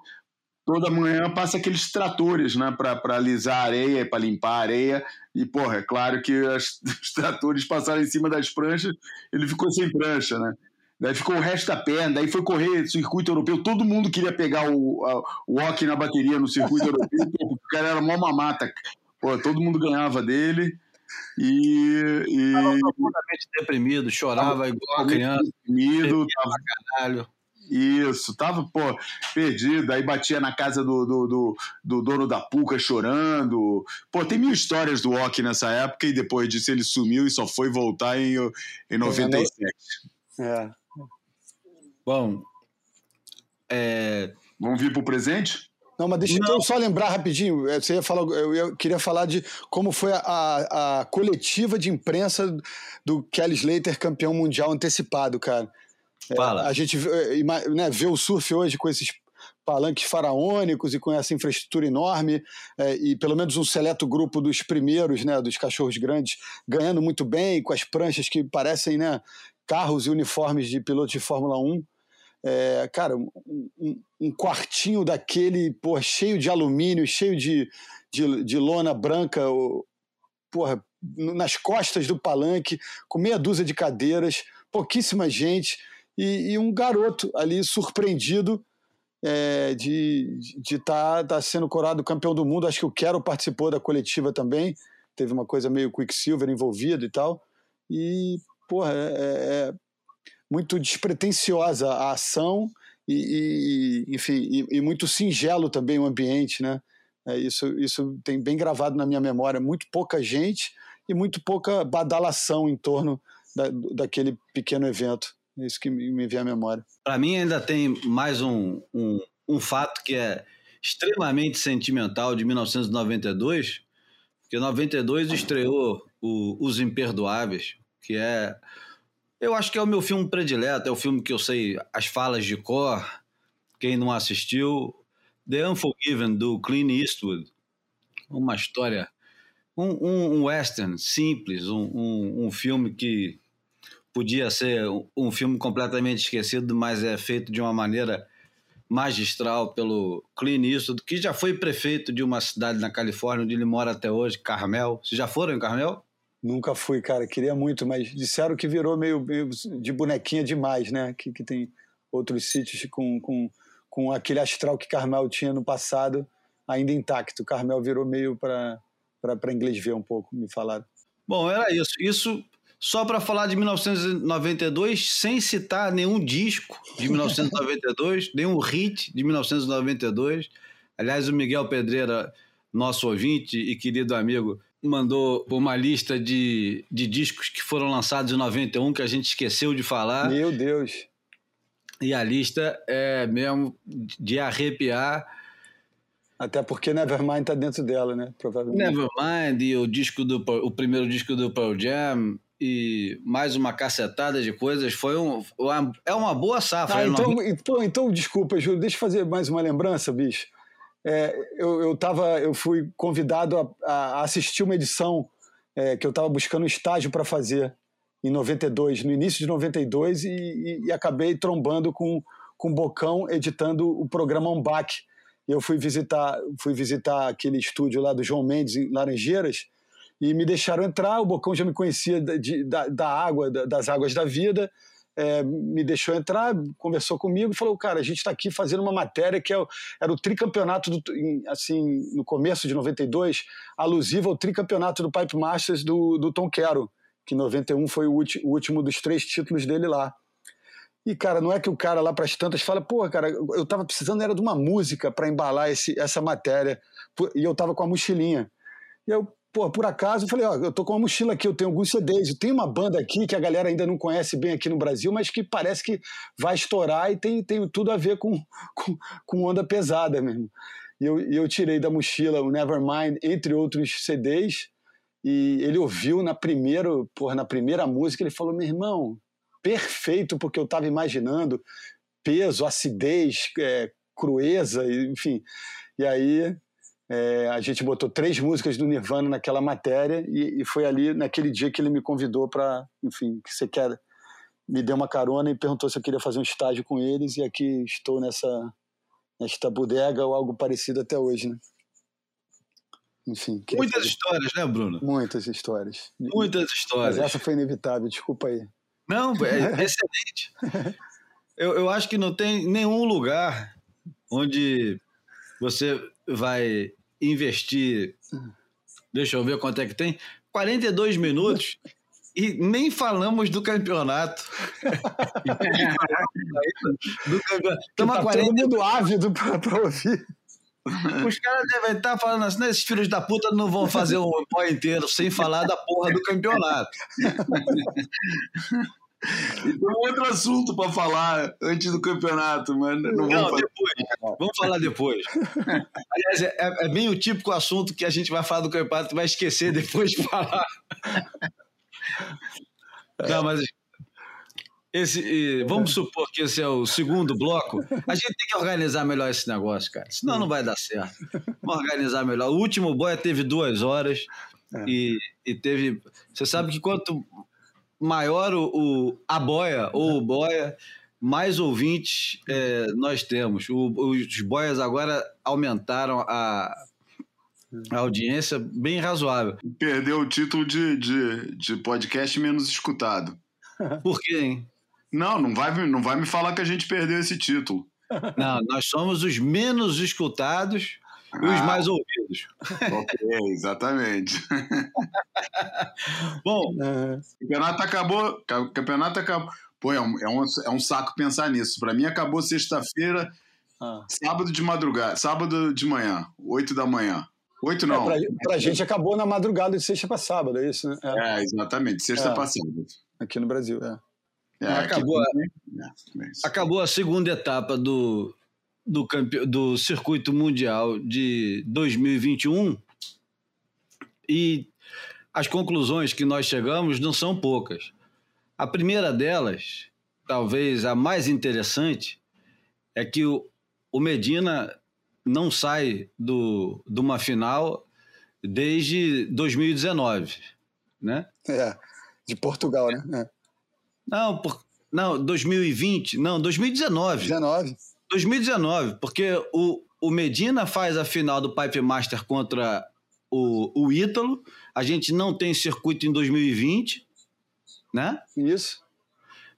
toda manhã passa aqueles tratores, né, para alisar a areia, para limpar a areia. E, porra, é claro que as, os tratores passaram em cima das pranchas, ele ficou sem prancha, né? Daí ficou o resto da perna, daí foi correr circuito europeu. Todo mundo queria pegar o, a, o walk na bateria no circuito europeu, o cara era mó mamata. Pô, todo mundo ganhava dele. E. e... Tava profundamente deprimido, chorava tava igual a criança. Deprimido, tava. Caralho. Isso, tava, pô, perdido. Aí batia na casa do, do, do, do dono da Puca chorando. Pô, tem mil histórias do Ock nessa época e depois disso ele sumiu e só foi voltar em, em 97. É. Bom, é... vamos vir pro presente? Não, mas deixa eu só lembrar rapidinho. É, você ia falar, eu queria falar de como foi a, a coletiva de imprensa do Kelly Slater campeão mundial antecipado, cara. É, Fala. É, a gente é, né, vê o surf hoje com esses palanques faraônicos e com essa infraestrutura enorme é, e pelo menos um seleto grupo dos primeiros, né, dos cachorros grandes, ganhando muito bem com as pranchas que parecem né, carros e uniformes de piloto de Fórmula 1. É, cara, um, um, quartinho daquele, porra, cheio de alumínio, cheio de, de, de lona branca, porra, nas costas do palanque, com meia dúzia de cadeiras, pouquíssima gente e, e um garoto ali surpreendido é, de estar tá, tá sendo coroado campeão do mundo. Acho que o Quero participou da coletiva também, teve uma coisa meio Quicksilver envolvida e tal. E, porra, é, é, é muito despretensiosa a ação e, e enfim, e, e, muito singelo também o ambiente, né? É, isso, isso tem bem gravado na minha memória. Muito pouca gente e muito pouca badalação em torno da, daquele pequeno evento. É isso que me vem à memória. Para mim, ainda tem mais um, um, um fato que é extremamente sentimental de 1992, porque 92 estreou o, Os Imperdoáveis, que é. Eu acho que é o meu filme predileto, é o filme que eu sei as falas de cor. Quem não assistiu, The Unforgiven, do Clint Eastwood. Uma história. Um, um, um western simples, um, um, um filme que podia ser um filme completamente esquecido, mas é feito de uma maneira magistral pelo Clint Eastwood, que já foi prefeito de uma cidade na Califórnia, onde ele mora até hoje, Carmel. Vocês já foram em Carmel? Nunca fui, cara. Queria muito, mas disseram que virou meio, meio de bonequinha demais, né? Que, que tem outros sítios com, com, com aquele astral que Carmel tinha no passado ainda intacto. Carmel virou meio para inglês ver um pouco, me falaram. Bom, era isso. Isso só para falar de 1992, sem citar nenhum disco de 1992, nenhum hit de 1992. Aliás, o Miguel Pedreira, nosso ouvinte e querido amigo, mandou uma lista de, de discos que foram lançados em 91 que a gente esqueceu de falar. Meu Deus! E a lista é mesmo de arrepiar. Até porque Nevermind está dentro dela, né? Provavelmente. Nevermind e o disco do o primeiro disco do Pearl Jam e mais uma cacetada de coisas. Foi um, uma, é uma boa safra. Ah, então, então, então, desculpa, Júlio, deixa eu fazer mais uma lembrança, bicho. É, eu, eu, tava, eu fui convidado a, a assistir uma edição é, que eu estava buscando um estágio para fazer em 92, no início de 92, e, e, e acabei trombando com, com o Bocão editando o programa Umbac. Eu fui visitar, fui visitar aquele estúdio lá do João Mendes, em Laranjeiras, e me deixaram entrar. O Bocão já me conhecia de, da, da, água, da, das águas da vida, é, me deixou entrar, conversou comigo e falou: Cara, a gente está aqui fazendo uma matéria que é, era o tricampeonato, do, assim, no começo de 92, alusivo ao tricampeonato do Pipe Masters do, do Tom Quero, que em 91 foi o, o último dos três títulos dele lá. E, cara, não é que o cara lá para as tantas fala, pô, cara, eu tava precisando era de uma música para embalar esse, essa matéria, e eu tava com a mochilinha. E eu, pô, por acaso, eu falei, ó, eu tô com uma mochila aqui, eu tenho alguns CDs, eu tenho uma banda aqui que a galera ainda não conhece bem aqui no Brasil, mas que parece que vai estourar e tem, tem tudo a ver com, com, com onda pesada mesmo. E eu, eu tirei da mochila o Nevermind, entre outros CDs, e ele ouviu na primeira, porra, na primeira música, ele falou, meu irmão, perfeito porque eu estava imaginando peso, acidez, é, crueza, enfim. E aí é, a gente botou três músicas do Nirvana naquela matéria e, e foi ali naquele dia que ele me convidou para, enfim, que você quer me deu uma carona e perguntou se eu queria fazer um estágio com eles e aqui estou nessa nesta bodega ou algo parecido até hoje, né? Enfim. Muitas fazer... histórias, né, Bruno? Muitas histórias. Muitas histórias. Mas essa foi inevitável, desculpa aí. Não, é excelente. eu, eu acho que não tem nenhum lugar onde você vai investir. Deixa eu ver quanto é que tem. 42 minutos e nem falamos do campeonato. do campeonato. Estamos tá 40... todo mundo ávido para ouvir. Os caras devem estar falando assim, né, esses filhos da puta não vão fazer um pó inteiro sem falar da porra do campeonato. Tem outro assunto para falar antes do campeonato, mas não, não vamos falar. depois. Vamos falar depois. Aliás, é, é, bem o típico assunto que a gente vai falar do campeonato e vai esquecer depois de falar. Não, mas esse, vamos supor que esse é o segundo bloco. A gente tem que organizar melhor esse negócio, cara. Senão não vai dar certo. Vamos organizar melhor. O último boia teve duas horas é. e, e teve. Você sabe que quanto maior o, o a boia ou o boia, mais ouvintes é, nós temos. O, os boias agora aumentaram a, a audiência bem razoável. Perdeu o título de, de, de podcast menos escutado. Por quê, hein? Não, não vai, não vai me falar que a gente perdeu esse título. Não, nós somos os menos escutados e os ah, mais ouvidos. Ok, exatamente. Bom, o campeonato acabou. O campeonato acabou. Pô, é um, é um, é um saco pensar nisso. Para mim, acabou sexta-feira, ah. sábado de madrugada, sábado de manhã, 8 da manhã. Oito não. É, pra, pra gente acabou na madrugada de sexta para sábado, é isso, né? É, é exatamente, sexta é. para sábado. Aqui no Brasil, é. é acabou, a, é, acabou a segunda etapa do, do, campe... do circuito mundial de 2021 e as conclusões que nós chegamos não são poucas. A primeira delas, talvez a mais interessante, é que o, o Medina não sai do, de uma final desde 2019, né? É, de Portugal, né? É. Não, por, não, 2020, não, 2019. 19. 2019, porque o, o Medina faz a final do Pipe Master contra o, o Ítalo, a gente não tem circuito em 2020, né? Isso.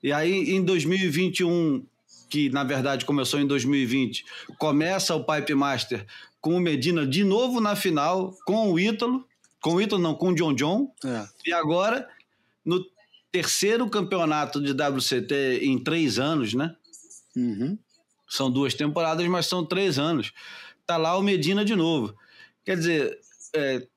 E aí, em 2021, que na verdade começou em 2020, começa o Pipe Master com o Medina de novo na final, com o Ítalo, com o Ítalo não, com o John John, é. e agora no terceiro campeonato de WCT em três anos, né? Uhum. São duas temporadas, mas são três anos. Tá lá o Medina de novo. Quer dizer, é,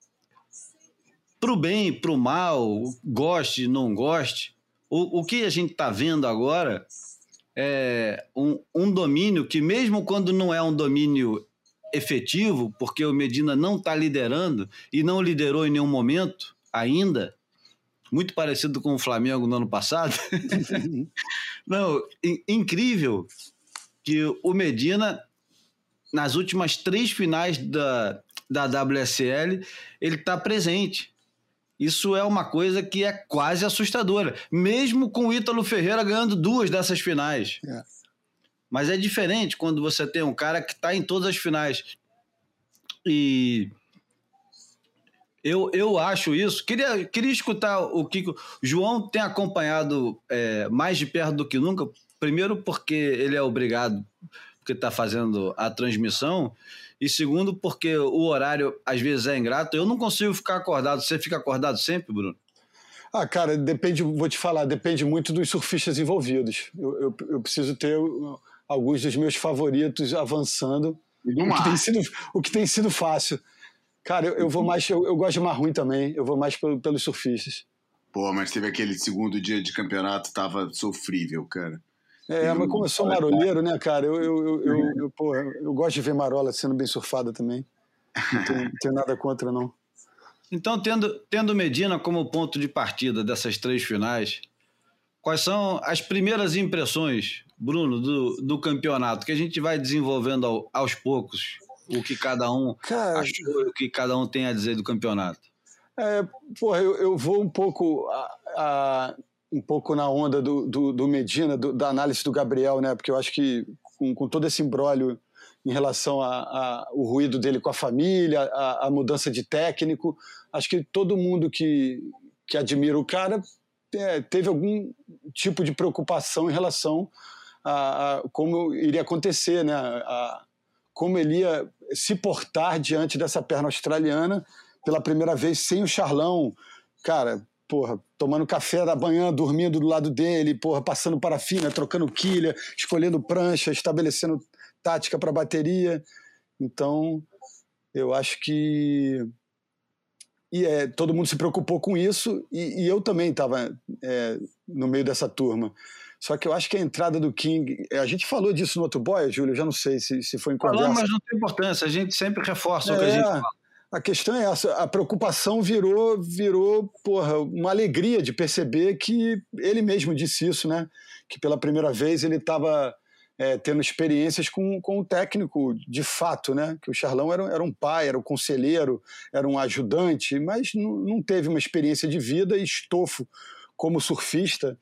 pro bem, pro mal, goste, não goste, o, o que a gente está vendo agora é um, um domínio que, mesmo quando não é um domínio efetivo, porque o Medina não está liderando e não liderou em nenhum momento ainda, muito parecido com o Flamengo no ano passado. não, incrível que o Medina, nas últimas três finais da, da WSL, ele está presente. Isso é uma coisa que é quase assustadora, mesmo com o Ítalo Ferreira ganhando duas dessas finais. É. Mas é diferente quando você tem um cara que está em todas as finais. E eu, eu acho isso. Queria, queria escutar o que o João tem acompanhado é, mais de perto do que nunca, Primeiro, porque ele é obrigado, porque está fazendo a transmissão. E segundo, porque o horário às vezes é ingrato. Eu não consigo ficar acordado. Você fica acordado sempre, Bruno? Ah, cara, depende, vou te falar, depende muito dos surfistas envolvidos. Eu, eu, eu preciso ter alguns dos meus favoritos avançando. O que, tem sido, o que tem sido fácil. Cara, eu, eu vou mais. Eu, eu, gosto de mais ruim também. Eu vou mais pelo, pelos surfistas. Pô, mas teve aquele segundo dia de campeonato, tava sofrível, cara. É, mas como eu sou marolheiro, né, cara, eu, eu, eu, eu, eu, pô, eu gosto de ver marola sendo bem surfada também. Não tenho, não tenho nada contra, não. Então, tendo, tendo Medina como ponto de partida dessas três finais, quais são as primeiras impressões, Bruno, do, do campeonato, que a gente vai desenvolvendo ao, aos poucos o que cada um Cara, achou, o que cada um tem a dizer do campeonato. É, porra, eu, eu vou um pouco, a, a- um pouco na onda do, do, do Medina, do- da análise do Gabriel, né? Porque eu acho que com, com todo esse imbróglio em relação a, a- o ruído dele com a família, a, a mudança de técnico, acho que todo mundo que, que admira o cara é, teve algum tipo de preocupação em relação a, a como iria acontecer, né? A- como ele ia se portar diante dessa perna australiana pela primeira vez sem o Charlão, cara, porra, tomando café da manhã, dormindo do lado dele, porra, passando parafina, trocando quilha, escolhendo prancha, estabelecendo tática para bateria. Então, eu acho que e é, todo mundo se preocupou com isso e, e eu também estava no meio dessa turma. Só que eu acho que a entrada do King. A gente falou disso no outro boy, Júlio, eu já não sei se, se foi em conversa. Falando, mas não tem importância, a gente sempre reforça o que a É, gente fala. A questão é essa, a preocupação virou, virou, porra, uma alegria de perceber que ele mesmo disse isso, né? Que pela primeira vez ele estava tendo experiências com, com o técnico de fato, né? Que o Charlão era, era um pai, era um conselheiro, era um ajudante, mas não, teve uma experiência de vida e estofo como surfista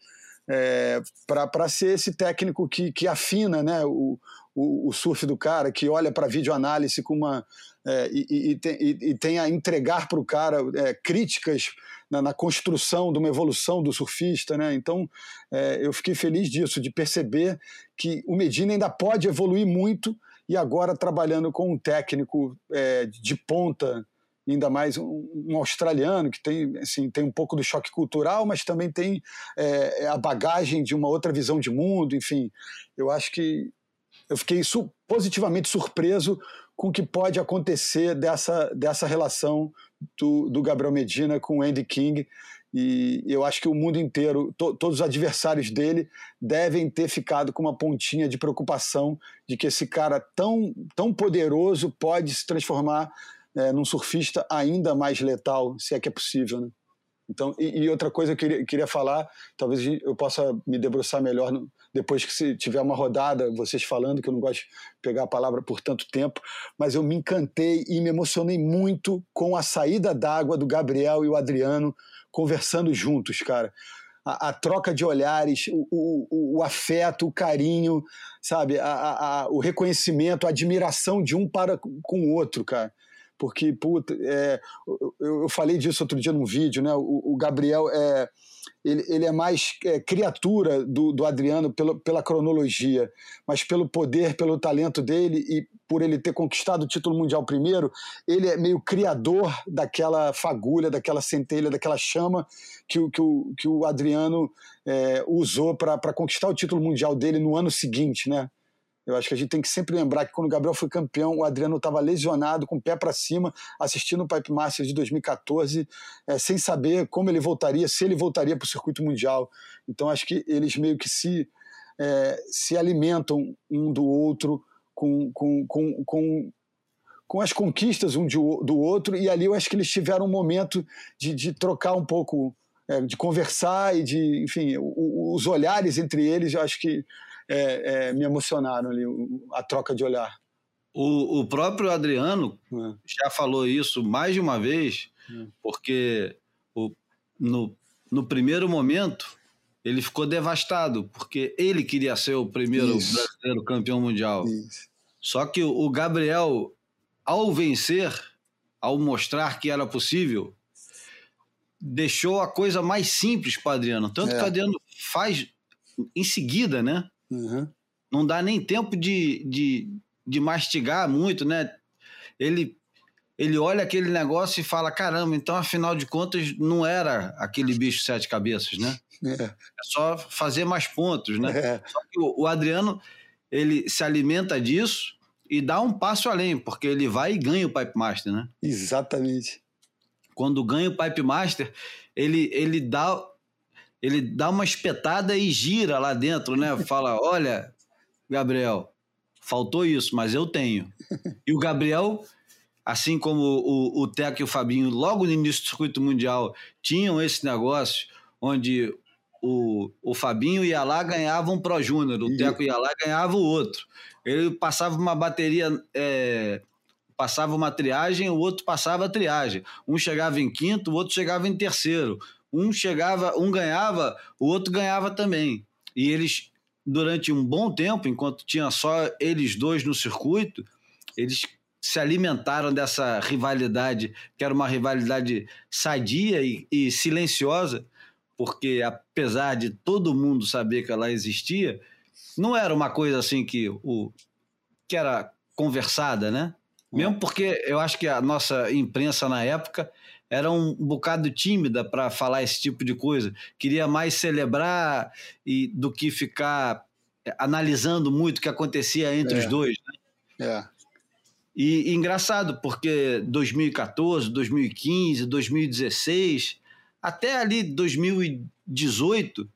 é, para ser esse técnico que, que afina né, o, o, o surf do cara, que olha para a videoanálise com uma. É, e, e, tem, e, tem, a entregar para o cara é, críticas na, na, construção de uma evolução do surfista. Né? Então, é, eu fiquei feliz disso, de perceber que o Medina ainda pode evoluir muito e agora trabalhando com um técnico é, de ponta ainda mais um, um, australiano que tem, assim, tem um pouco do choque cultural, mas também tem é, a bagagem de uma outra visão de mundo, enfim, eu acho que eu fiquei su positivamente surpreso com o que pode acontecer dessa, dessa relação do, do Gabriel Medina com o Andy King, e eu acho que o mundo inteiro, to, todos os adversários dele devem ter ficado com uma pontinha de preocupação de que esse cara tão, tão poderoso pode se transformar é, num surfista ainda mais letal, se é que é possível. Né? Então, e, e, outra coisa que eu queria, queria, falar, talvez eu possa me debruçar melhor no, depois que se tiver uma rodada, vocês falando, que eu não gosto de pegar a palavra por tanto tempo, mas eu me encantei e me emocionei muito com a saída d'água do Gabriel e o Adriano conversando juntos, cara. A, a troca de olhares, o, o, o, afeto, o carinho, sabe? A, a, o reconhecimento, a admiração de um para com o outro, cara porque puta, é, eu, eu, falei disso outro dia num vídeo, né? O, o Gabriel é ele, ele é mais é, criatura do, do Adriano pela, pela cronologia, mas pelo poder, pelo talento dele e por ele ter conquistado o título mundial primeiro, ele é meio criador daquela fagulha, daquela centelha, daquela chama que, o, que, o, que o Adriano é, usou para conquistar o título mundial dele no ano seguinte, né? Eu acho que a gente tem que sempre lembrar que quando o Gabriel foi campeão, o Adriano estava lesionado, com o pé para cima, assistindo o Pipe Masters de 2014, é, sem saber como ele voltaria, se ele voltaria para o circuito mundial. Então acho que eles meio que se, é, se alimentam um do outro com, com, com, com, com as conquistas um de, do outro, e ali eu acho que eles tiveram um momento de, de trocar um pouco, é, de conversar e de, enfim, o, os olhares entre eles, eu acho que é, é, me emocionaram ali, a troca de olhar. O, o próprio Adriano é. já falou isso mais de uma vez, porque o, no, no primeiro momento ele ficou devastado, porque ele queria ser o primeiro Isso. brasileiro campeão mundial. Isso. Só que o, o Gabriel, ao vencer, ao mostrar que era possível, deixou a coisa mais simples para Adriano. Tanto É. que o Adriano faz em seguida, né? Uhum. não dá nem tempo de, de, de mastigar muito, né? Ele, ele olha aquele negócio e fala: caramba, então afinal de contas não era aquele bicho sete cabeças, né? É. É só fazer mais pontos, né? É. Só que o, o Adriano ele se alimenta disso e dá um passo além, porque ele vai e ganha o Pipe Master, né? Exatamente. Quando ganha o Pipe Master, ele, ele dá ele dá uma espetada e gira lá dentro, né? Fala, olha, Gabriel, faltou isso, mas eu tenho. E o Gabriel, assim como o, o Teco e o Fabinho, logo no início do circuito mundial, tinham esse negócio onde o, o Fabinho ia lá, ganhava um Pro Júnior, o Teco ia lá, ganhava o outro. Ele passava uma bateria, é, passava uma triagem, o outro passava a triagem. Um chegava em quinto, o outro chegava em terceiro. Um chegava, um ganhava, o outro ganhava também. E eles, durante um bom tempo, enquanto tinha só eles dois no circuito, eles se alimentaram dessa rivalidade, que era uma rivalidade sadia e, e silenciosa, porque apesar de todo mundo saber que ela existia, não era uma coisa assim que o que era conversada, né? Mesmo porque eu acho que a nossa imprensa na época era um bocado tímida para falar esse tipo de coisa. Queria mais celebrar e do que ficar analisando muito o que acontecia entre é. os dois. Né? É. E, e engraçado, porque 2014, 2015, 2016, até ali 2018,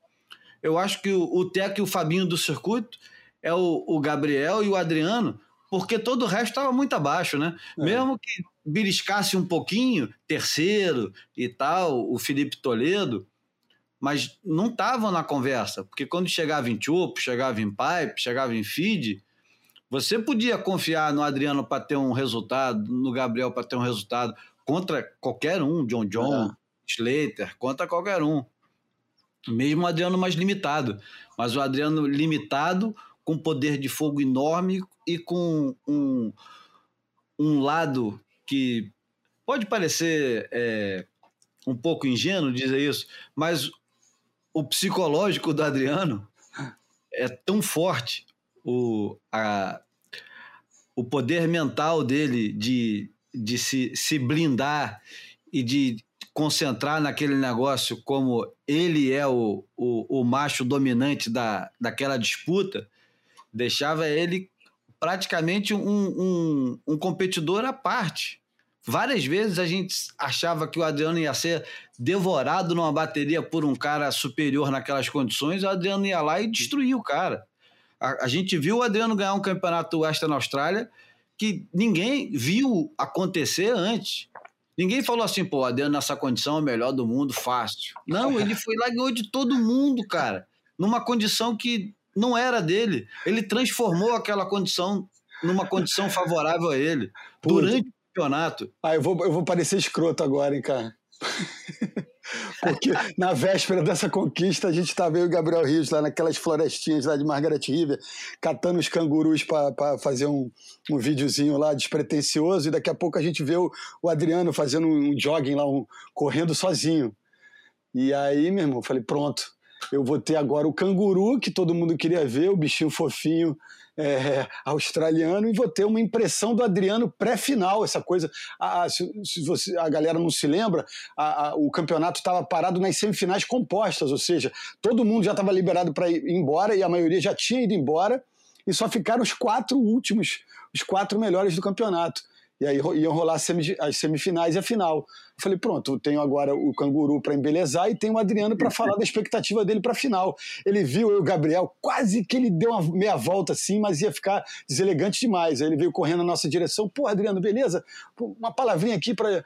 eu acho que o, o Teco e o Fabinho do circuito é o, o Gabriel e o Adriano, porque todo o resto estava muito abaixo, né? É. Mesmo que beliscasse um pouquinho, terceiro e tal, o Felipe Toledo, mas não estavam na conversa, porque quando chegava em chopo, chegava em pipe, chegava em feed, você podia confiar no Adriano para ter um resultado, no Gabriel para ter um resultado contra qualquer um, John John, é. Slater, contra qualquer um. Mesmo o Adriano mais limitado. Mas o Adriano limitado, com poder de fogo enorme e com um, um lado que pode parecer é, um pouco ingênuo dizer isso, mas o psicológico do Adriano é tão forte o, a, o poder mental dele de, de se, se blindar e de concentrar naquele negócio como ele é o, o, o macho dominante da, daquela disputa, deixava ele praticamente um, um, um competidor à parte. Várias vezes a gente achava que o Adriano ia ser devorado numa bateria por um cara superior naquelas condições, o Adriano ia lá e destruía o cara. A, a gente viu o Adriano ganhar um campeonato Western Austrália que ninguém viu acontecer antes. Ninguém falou assim, pô, o Adriano nessa condição é o melhor do mundo, fácil. Não, ele foi lá e ganhou de todo mundo, cara. Numa condição que não era dele. Ele transformou aquela condição numa condição favorável a ele durante o campeonato. Ah, eu vou, eu vou parecer escroto agora, hein, cara. Porque na véspera dessa conquista, a gente estava eu e o Gabriel Rios lá naquelas florestinhas lá de Margaret River, catando os cangurus para fazer um, um videozinho lá despretensioso, e daqui a pouco a gente vê o, o Adriano fazendo um jogging lá, um, correndo sozinho. E aí, meu irmão, falei, pronto, eu vou ter agora o canguru, que todo mundo queria ver, o bichinho fofinho é, australiano, e vou ter uma impressão do Adriano pré-final, essa coisa. A, se, se você, a galera não se lembra, a, a, o campeonato estava parado nas semifinais compostas, ou seja, todo mundo já estava liberado para ir embora e a maioria já tinha ido embora, e só ficaram os quatro últimos, os quatro melhores do campeonato. E aí iam rolar as semifinais e a final. Eu falei, pronto, eu tenho agora o Canguru para embelezar e tenho o Adriano para falar da expectativa dele para a final. Ele viu eu o Gabriel, quase que ele deu uma meia volta assim, mas ia ficar deselegante demais. Aí ele veio correndo na nossa direção, pô, Adriano, beleza? uma palavrinha aqui para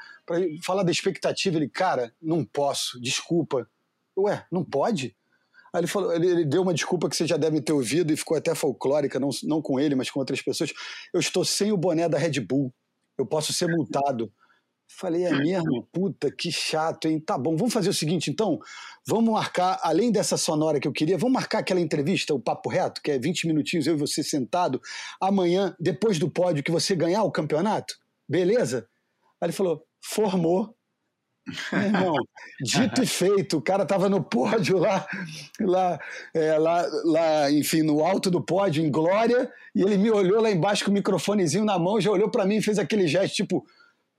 falar da expectativa. Ele, cara, não posso, desculpa. Ué, não pode? Aí ele, falou, ele, ele, deu uma desculpa que você já deve ter ouvido e ficou até folclórica, não, não com ele, mas com outras pessoas. Eu estou sem o boné da Red Bull eu posso ser multado. Falei, é mesmo? Puta, que chato, hein? Tá bom, vamos fazer o seguinte então. Vamos marcar, além dessa sonora que eu queria, vamos marcar aquela entrevista, o Papo Reto, que é 20 minutinhos, eu e você sentado, amanhã, depois do pódio, que você ganhar o campeonato? Beleza? Aí ele falou, formou. Meu irmão, dito e feito, o cara tava no pódio lá, lá, é, lá, lá, enfim, no alto do pódio, em glória, e ele me olhou lá embaixo com o microfonezinho na mão, já olhou para mim e fez aquele gesto, tipo,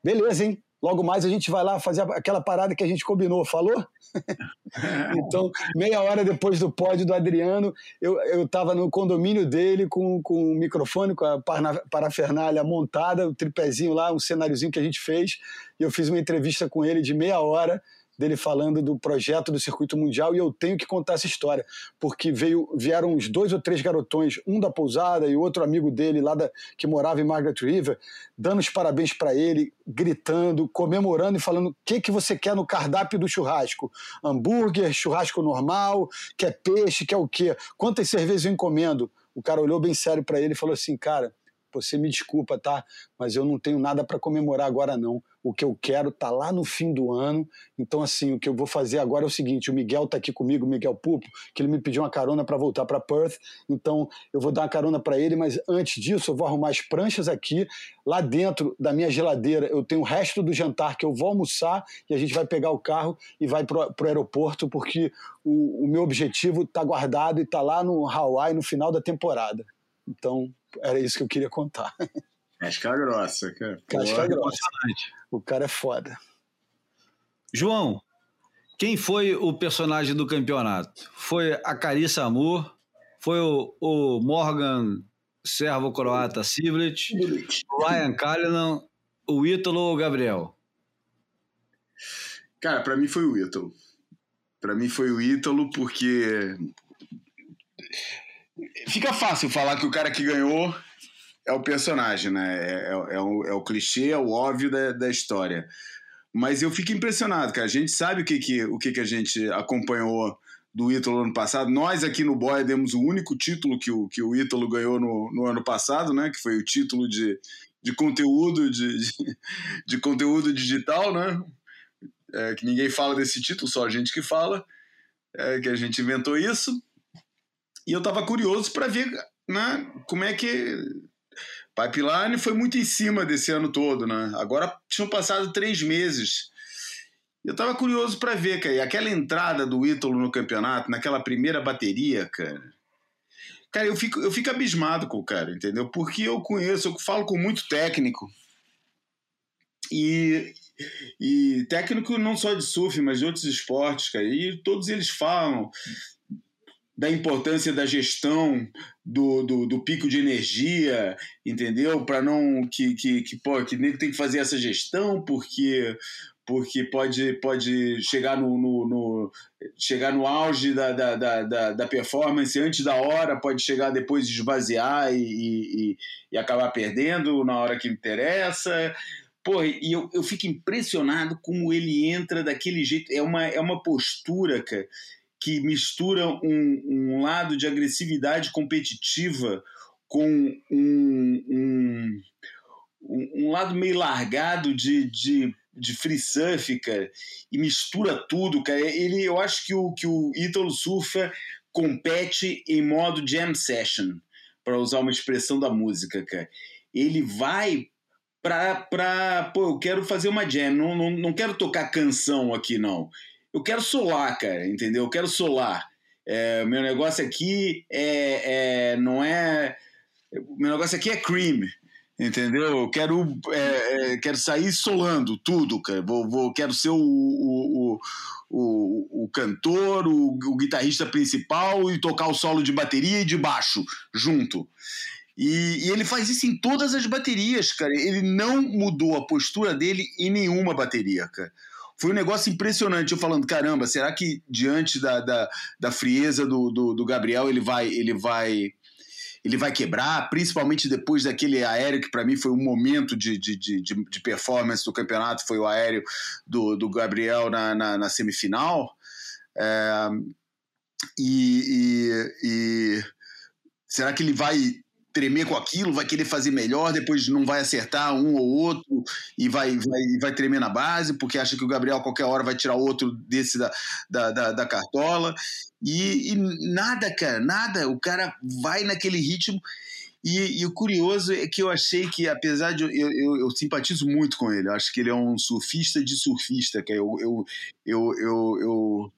beleza, hein? Logo mais a gente vai lá fazer aquela parada que a gente combinou, falou? então, meia hora depois do pódio do Adriano, eu estava no condomínio dele com, com o microfone, com a parafernália montada, o tripézinho lá, um cenáriozinho que a gente fez, e eu fiz uma entrevista com ele de meia hora, dele falando do projeto do circuito mundial e eu tenho que contar essa história, porque veio, vieram uns dois ou três garotões, um da pousada e outro amigo dele lá da, que morava em Margaret River, dando os parabéns para ele, gritando, comemorando e falando o que, que você quer no cardápio do churrasco. Hambúrguer, churrasco normal, quer peixe, quer o quê? Quantas cervejas eu encomendo? O cara olhou bem sério para ele e falou assim, cara, você me desculpa, tá? Mas eu não tenho nada para comemorar agora não. O que eu quero tá lá no fim do ano. Então assim, o que eu vou fazer agora é o seguinte, o Miguel tá aqui comigo, o Miguel Pupo, que ele me pediu uma carona para voltar para Perth. Então eu vou dar uma carona para ele, mas antes disso eu vou arrumar as pranchas aqui. Lá dentro da minha geladeira eu tenho o resto do jantar que eu vou almoçar e a gente vai pegar o carro e vai pro, pro aeroporto porque o, o meu objetivo tá guardado e tá lá no Hawaii no final da temporada. Então, era isso que eu queria contar. Casca grossa, cara. Casca grossa. O cara é foda. João, quem foi o personagem do campeonato? Foi a Carissa Amor? Foi o, o Morgan Servo Croata Siblet? Ryan Callanan? O Ítalo ou o Gabriel? Cara, para mim foi o Ítalo. Para mim foi o Ítalo porque fica fácil falar que o cara que ganhou é o personagem, né? É, é, é, o, é o, clichê, é o óbvio da, da, história. Mas eu fico impressionado, cara. A gente sabe o que, que, o que, que a gente acompanhou do Ítalo ano passado. Nós aqui no Boia demos o único título que o, que o Ítalo ganhou no, no ano passado, né? Que foi o título de, de conteúdo de, de, de conteúdo digital, né? É, que ninguém fala desse título, só a gente que fala. É, que a gente inventou isso. E eu estava curioso para ver né, como é que. Pipeline foi muito em cima desse ano todo, né? Agora tinham passado três meses. Eu estava curioso para ver, cara. E aquela entrada do Ítalo no campeonato, naquela primeira bateria, cara. Cara, eu fico, eu fico abismado com o cara, entendeu? Porque eu conheço, eu falo com muito técnico. E, e técnico não só de surf, mas de outros esportes, cara. E todos eles falam da importância da gestão do, do, do pico de energia, entendeu? Para não que, que, que, pô, que nem tem que fazer essa gestão porque porque pode, pode chegar no, no, no chegar no auge da, da, da, da, performance antes da hora, pode chegar depois de esvaziar e, e, e acabar perdendo na hora que interessa. Pô, e eu, eu fico impressionado como ele entra daquele jeito. É uma, é uma postura, cara, que mistura um, um lado de agressividade competitiva com um, um, um lado meio largado de, de, de free surf, cara, e mistura tudo, cara. Ele, eu acho que o, que o Ítalo Surfa compete em modo jam session, para usar uma expressão da música, cara. Ele vai pra pô, eu quero fazer uma jam, não, não, não quero tocar canção aqui, não eu quero solar, cara, entendeu? Eu quero solar. É, meu negócio aqui é, é, não é. Meu negócio aqui é cream, entendeu? Eu quero, é, é, quero sair solando tudo, cara. Vou, vou, quero ser o, o, o, o cantor, o, o, guitarrista principal e tocar o solo de bateria e de baixo junto. E, e, ele faz isso em todas as baterias, cara. Ele não mudou a postura dele em nenhuma bateria, cara foi um negócio impressionante. Eu falando, caramba, será que diante da, da, da frieza do, do, do, Gabriel ele vai, ele vai ele vai quebrar, principalmente depois daquele aéreo que para mim foi um momento de, de, de, de, performance do campeonato, foi o aéreo do, do Gabriel na, na, na semifinal. É, e, e, e será que ele vai tremer com aquilo, vai querer fazer melhor, depois não vai acertar um ou outro e vai, vai, vai tremer na base, porque acha que o Gabriel qualquer hora vai tirar outro desse da, da, da, da cartola. E, e, nada, cara, nada. O cara vai naquele ritmo. E, e, o curioso é que eu achei que, apesar de. Eu, eu, eu, simpatizo muito com ele, eu acho que ele é um surfista de surfista, que eu, eu, eu, eu, eu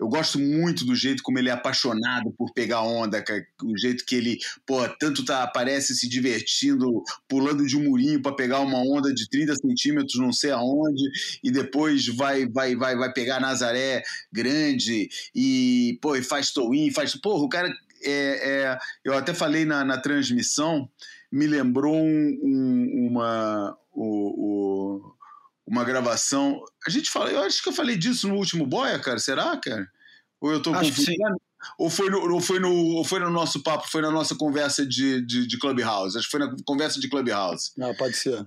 eu gosto muito do jeito como ele é apaixonado por pegar onda, o jeito que ele, pô, tanto tá, aparece se divertindo, pulando de um murinho para pegar uma onda de 30 centímetros, não sei aonde, e depois vai vai vai vai pegar Nazaré grande e, pô, e faz toin, faz. Porra, o cara. É, é, eu até falei na, na transmissão, me lembrou um, um, uma. O, o uma gravação. A gente fala, eu acho que eu falei disso no último Boia, cara. Será, cara? Ou eu tô Acho confundindo? Ou foi, no, ou, foi no, ou foi no nosso papo, foi na nossa conversa de, de, de Clubhouse? Acho que foi na conversa de Clubhouse. Ah, pode ser.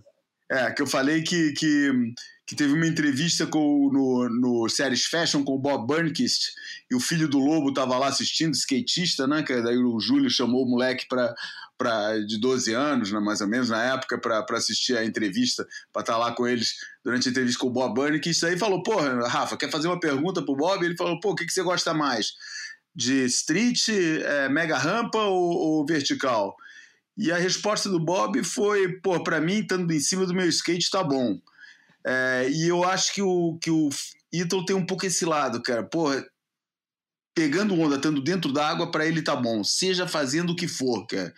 É, que eu falei que, que, que teve uma entrevista com, no, no Series Fashion com o Bob Burnquist e o filho do Lobo estava lá assistindo, skatista, né? Que daí o Júlio chamou o moleque para pra, de 12 anos, né, mais ou menos, na época, para assistir a entrevista, para estar tá lá com eles durante a entrevista com o Bob Burnquist. Aí falou: Pô, Rafa, quer fazer uma pergunta pro Bob? Ele falou: Pô, o que, que você gosta mais? De street, é, mega rampa ou, ou vertical? E a resposta do Bob foi: pô, para mim, estando em cima do meu skate, tá bom. É, e eu acho que o, que o Ítalo tem um pouco esse lado, cara. Porra, pegando onda, estando dentro d'água, para ele tá bom. Seja fazendo o que for, cara.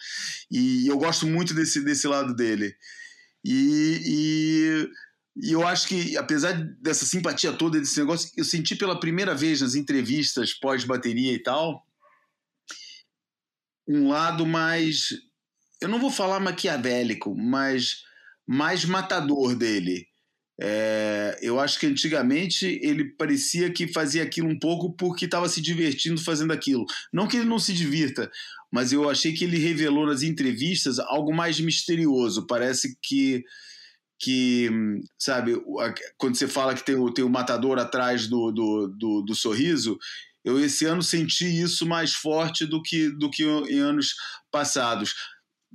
E eu gosto muito desse, desse lado dele. E, e, e eu acho que, apesar dessa simpatia toda, desse negócio, eu senti pela primeira vez nas entrevistas pós-bateria e tal, um lado mais eu não vou falar maquiavélico, mas mais matador dele. É, eu acho que antigamente ele parecia que fazia aquilo um pouco porque estava se divertindo fazendo aquilo. Não que ele não se divirta, mas eu achei que ele revelou nas entrevistas algo mais misterioso. Parece que, que sabe, quando você fala que tem o, tem o matador atrás do, do, do, do sorriso, eu esse ano senti isso mais forte do que, do que em anos passados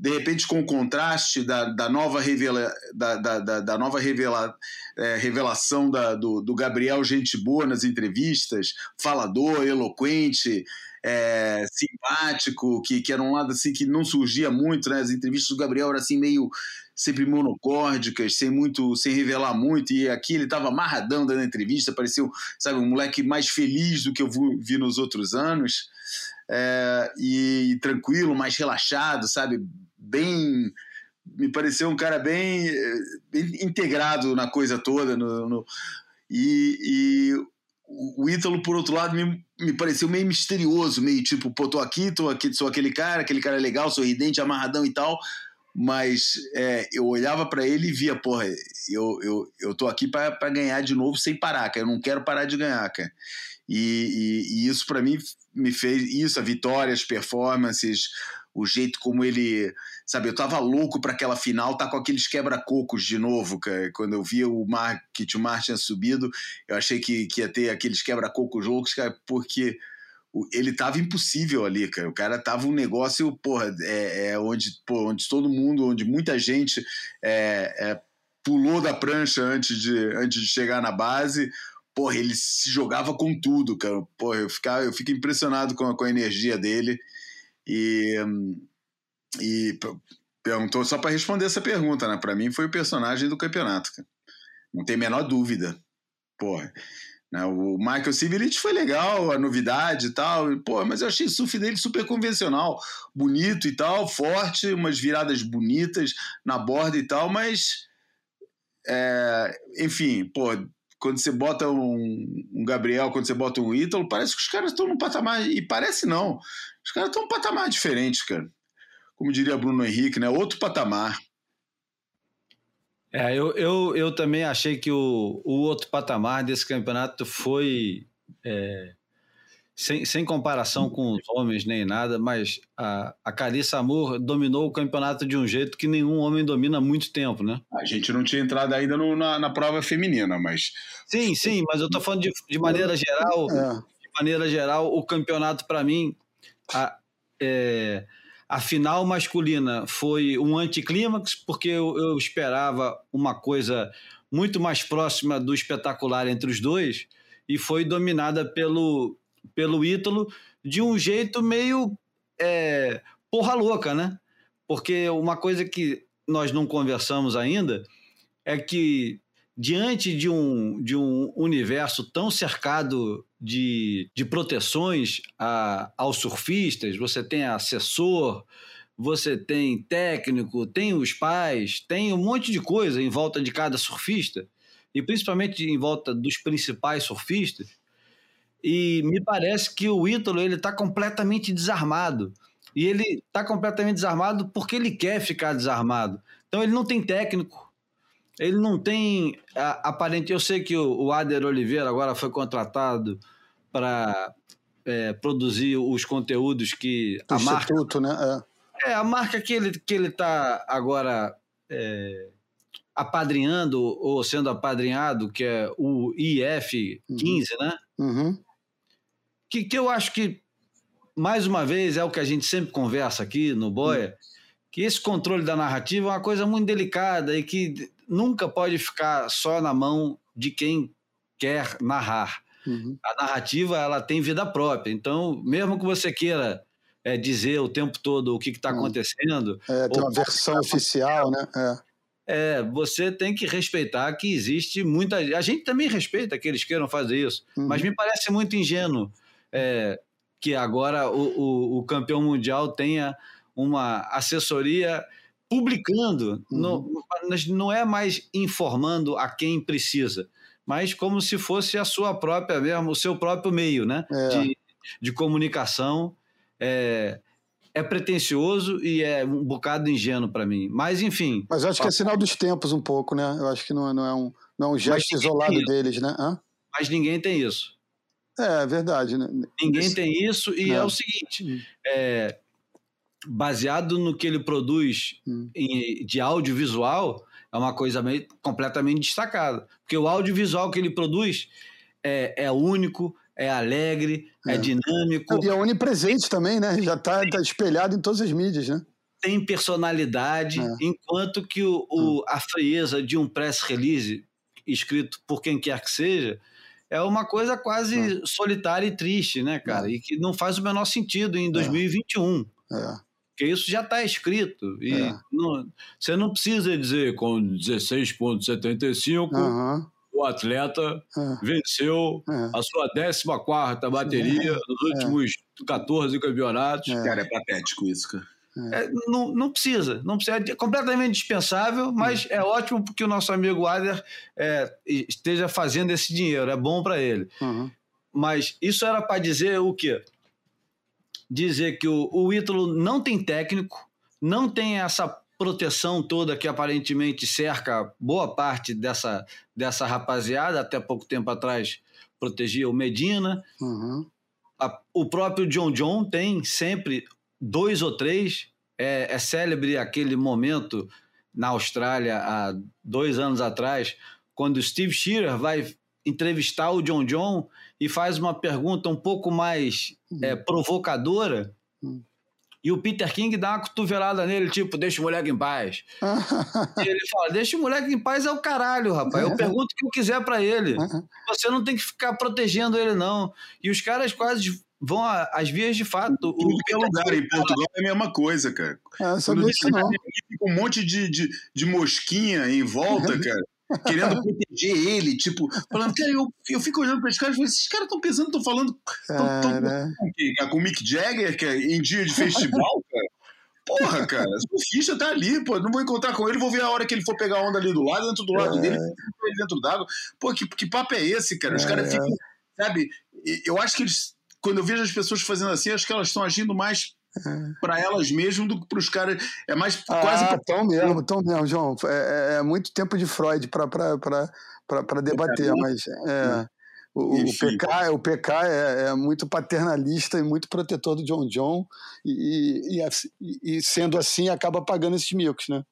de repente com o contraste da, da nova, revela, da, da, da nova revela, é, revelação da, do, do, Gabriel Gente Boa nas entrevistas, falador, eloquente, é, simpático, que, que era um lado assim que não surgia muito, né? As entrevistas do Gabriel eram assim meio sempre monocórdicas, sem muito, sem revelar muito, e aqui ele estava amarradão dando entrevista, pareceu, sabe, um moleque mais feliz do que eu vi nos outros anos. É, e, e tranquilo, mais relaxado, sabe? Bem. Me pareceu um cara bem, bem integrado na coisa toda. No, no e, e o Ítalo, por outro lado, me, me pareceu meio misterioso, meio tipo, pô, tô aqui, tô aqui, sou aquele cara, aquele cara legal, sorridente, amarradão e tal, mas é, eu olhava para ele e via, porra, eu, eu, eu tô aqui para ganhar de novo sem parar, cara, eu não quero parar de ganhar, cara. E, e, e isso para mim me fez, isso, a vitória, as performances, o jeito como ele, sabe, eu tava louco para aquela final, tá com aqueles quebra-cocos de novo, cara. Quando eu via o Mar, que o Mar tinha subido, eu achei que, que ia ter aqueles quebra-cocos loucos, cara, porque ele tava impossível ali, cara. O cara tava um negócio, porra, é, é onde, onde todo mundo, onde muita gente é, é, pulou da prancha antes de, antes de chegar na base. Porra, ele se jogava com tudo, cara. Porra, eu, ficava, eu fico impressionado com a, com a energia dele. E, e perguntou só para responder essa pergunta, né? Para mim foi o personagem do campeonato, cara. não tem a menor dúvida. Porra. Né? O Michael Siverich foi legal, a novidade e tal, pô, mas eu achei o surf dele super convencional, bonito e tal, forte, umas viradas bonitas na borda e tal, mas é, enfim, pô, quando você bota um, um, Gabriel, quando você bota um Ítalo, parece que os caras estão num patamar. E parece não. Os caras estão num patamar diferente, cara. Como diria Bruno Henrique, né? Outro patamar. É, eu, eu, eu também achei que o, o outro patamar desse campeonato foi é, sem, sem comparação com os homens nem nada, mas a, a Carissa Amor dominou o campeonato de um jeito que nenhum homem domina há muito tempo, né? A gente não tinha entrado ainda no, na, na prova feminina, mas. Sim, sim, mas eu tô falando de, de maneira geral. É. De maneira geral, o campeonato, para mim, a, é, a final masculina foi um anticlímax, porque eu, eu esperava uma coisa muito mais próxima do espetacular entre os dois, e foi dominada pelo, pelo Ítalo de um jeito meio é, porra louca, né? Porque uma coisa que nós não conversamos ainda é que diante de um, de um universo tão cercado de, de proteções a, aos surfistas, você tem assessor, você tem técnico, tem os pais, tem um monte de coisa em volta de cada surfista, e principalmente em volta dos principais surfistas, e me parece que o Ítalo ele está completamente desarmado. E ele está completamente desarmado porque ele quer ficar desarmado. Então ele não tem técnico. Ele não tem aparente. Eu sei que o Ader Oliveira agora foi contratado para é, produzir os conteúdos que Do a marca. Instituto, né? É, a marca que ele que ele está agora é, apadrinhando ou sendo apadrinhado, que é o IF 15, né? Uhum. Que, que eu acho que, mais uma vez, é o que a gente sempre conversa aqui no Boia, que esse controle da narrativa é uma coisa muito delicada e que nunca pode ficar só na mão de quem quer narrar. Uhum. A narrativa ela tem vida própria, então mesmo que você queira é, dizer o tempo todo o que está Hum. acontecendo, É, tem uma versão oficial, né? É. é, você tem que respeitar que existe muita. A gente também respeita que eles queiram fazer isso, Uhum. mas me parece muito ingênuo é, que agora o, o- o campeão mundial tenha uma assessoria publicando. Uhum. Não, não é mais informando a quem precisa, mas como se fosse a sua própria mesmo, o seu próprio meio né? É. de, de comunicação. É, é pretencioso e é um bocado ingênuo para mim. Mas, enfim, Mas eu acho que é sinal dos tempos um pouco, né? Eu acho que não é, não é, um, não é um gesto isolado deles, né? Hã? mas ninguém tem isso. É, é verdade, né? Ninguém Isso- tem isso, e é, É. o seguinte: Hum. é, baseado no que ele produz Hum. em- de audiovisual, é uma coisa meio, completamente destacada. Porque o audiovisual que ele produz é, é único, é alegre, é, É. dinâmico, E é onipresente também, né? Já está espelhado em todas as mídias, né? tem personalidade, É. enquanto que o, o- a frieza de um press release escrito por quem quer que seja é uma coisa quase solitária e triste, né, cara? E que não faz o menor sentido em 2021. É. Porque isso já está escrito. E É. não- você não precisa dizer com 16,75 Aham. o atleta É. venceu É. a sua 14 bateria nos últimos 14 campeonatos. É. Cara, é patético isso, cara. É, não, não precisa, não precisa, é completamente dispensável, mas é ótimo porque o nosso amigo Ader é, esteja fazendo esse dinheiro, é bom para ele. Aham. Mas isso era para dizer o quê? Dizer que o, o Ítalo não tem técnico, não tem essa proteção toda que aparentemente cerca boa parte dessa, dessa rapaziada, até pouco tempo atrás protegia o Medina, Aham. a- o próprio John John tem sempre dois ou três. É, é célebre aquele momento na Austrália, há dois anos atrás, quando o Steve Shearer vai entrevistar o John John e faz uma pergunta um pouco mais é, provocadora. Hum. E o Peter King dá uma cotovelada nele, tipo, deixa o moleque em paz. E ele fala: deixa o moleque em paz é o caralho, rapaz. Eu pergunto o que eu quiser pra ele. Você não tem que ficar protegendo ele, não. E os caras quase vão a- às vias de fato. Tudo que é lugar. Em Portugal é a mesma coisa, cara. É, Quando sabia isso não. fica um monte de, de, de mosquinha em volta, cara. Querendo proteger ele, tipo, falando, cara, eu, eu fico olhando para esses caras e falo, esses caras estão pensando, estão falando tão, tão, com, quem? com o Mick Jagger, que é em dia de festival, cara. Porra, cara, o ficha tá ali, pô. Não vou encontrar com ele, vou ver a hora que ele for pegar a onda ali do lado, dentro do lado É. dele, ele dentro d'água. Pô, que, que papo é esse, cara? Os caras ficam, sabe? Eu acho que eles, quando eu vejo as pessoas fazendo assim, acho que elas estão agindo mais pra elas mesmas do que pros caras. É mais quase. Ah, tão mesmo, tão mesmo, João. É, é- é muito tempo de Freud para debater, mas é, o, o. PK, o PK é, é muito paternalista e muito protetor do John John, e, e, assim- e- e sendo assim acaba pagando esses micos, né?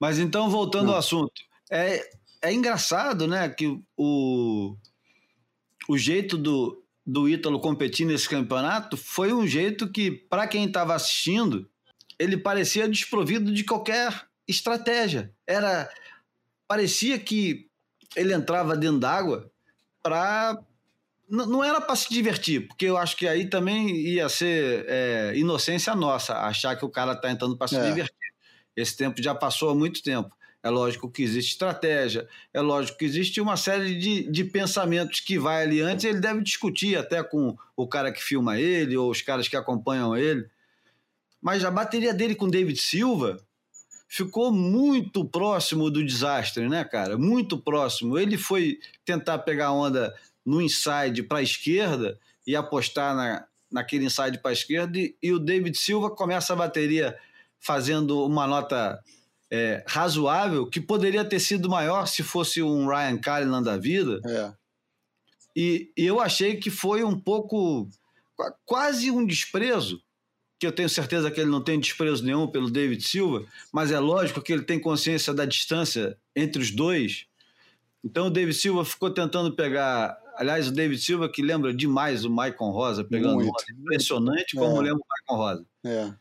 Mas então, voltando Não. ao assunto, é, é engraçado, né, que o, o jeito do, do Ítalo competir nesse campeonato foi um jeito que, para quem estava assistindo, ele parecia desprovido de qualquer estratégia. Era parecia que ele entrava dentro d'água para não era para se divertir, porque eu acho que aí também ia ser é, inocência nossa achar que o cara está entrando para se É. divertir. Esse tempo já passou há muito tempo. É lógico que existe estratégia, é lógico que existe uma série de, de pensamentos que vai ali antes, ele deve discutir até com o cara que filma ele ou os caras que acompanham ele. Mas a bateria dele com David Silva ficou muito próximo do desastre, né, cara? Muito próximo. Ele foi tentar pegar onda no inside para a esquerda e apostar na, naquele inside para a esquerda, e, e o David Silva começa a bateria fazendo uma nota é, razoável que poderia ter sido maior se fosse um Ryan Callahan da vida. É. E, e eu achei que foi um pouco, qua- quase um desprezo, que eu tenho certeza que ele não tem desprezo nenhum pelo David Silva, mas é lógico que ele tem consciência da distância entre os dois. Então o David Silva ficou tentando pegar. Aliás, o David Silva que lembra demais o Maicon Rosa pegando Muito. Impressionante como É. lembra o Maicon Rosa. É.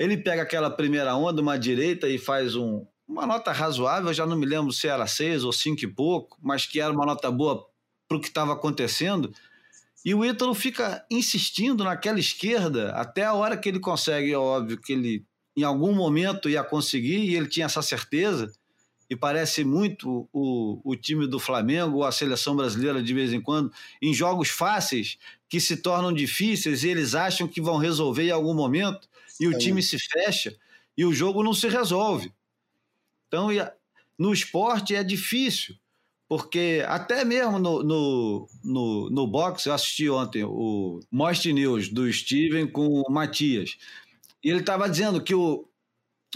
Ele pega aquela primeira onda, uma direita, e faz um, uma nota razoável. Já não me lembro se era seis ou cinco e pouco, mas que era uma nota boa para o que estava acontecendo. E o Ítalo fica insistindo naquela esquerda até a hora que ele consegue. É óbvio que ele, em algum momento, ia conseguir, e ele tinha essa certeza. E parece muito o, o time do Flamengo ou a seleção brasileira de vez em quando, em jogos fáceis que se tornam difíceis e eles acham que vão resolver em algum momento e o É. time se fecha e o jogo não se resolve. Então, no esporte é difícil, porque até mesmo no, no, no, no boxe, eu assisti ontem o Most News do Steven com o Matias, e ele estava dizendo que o.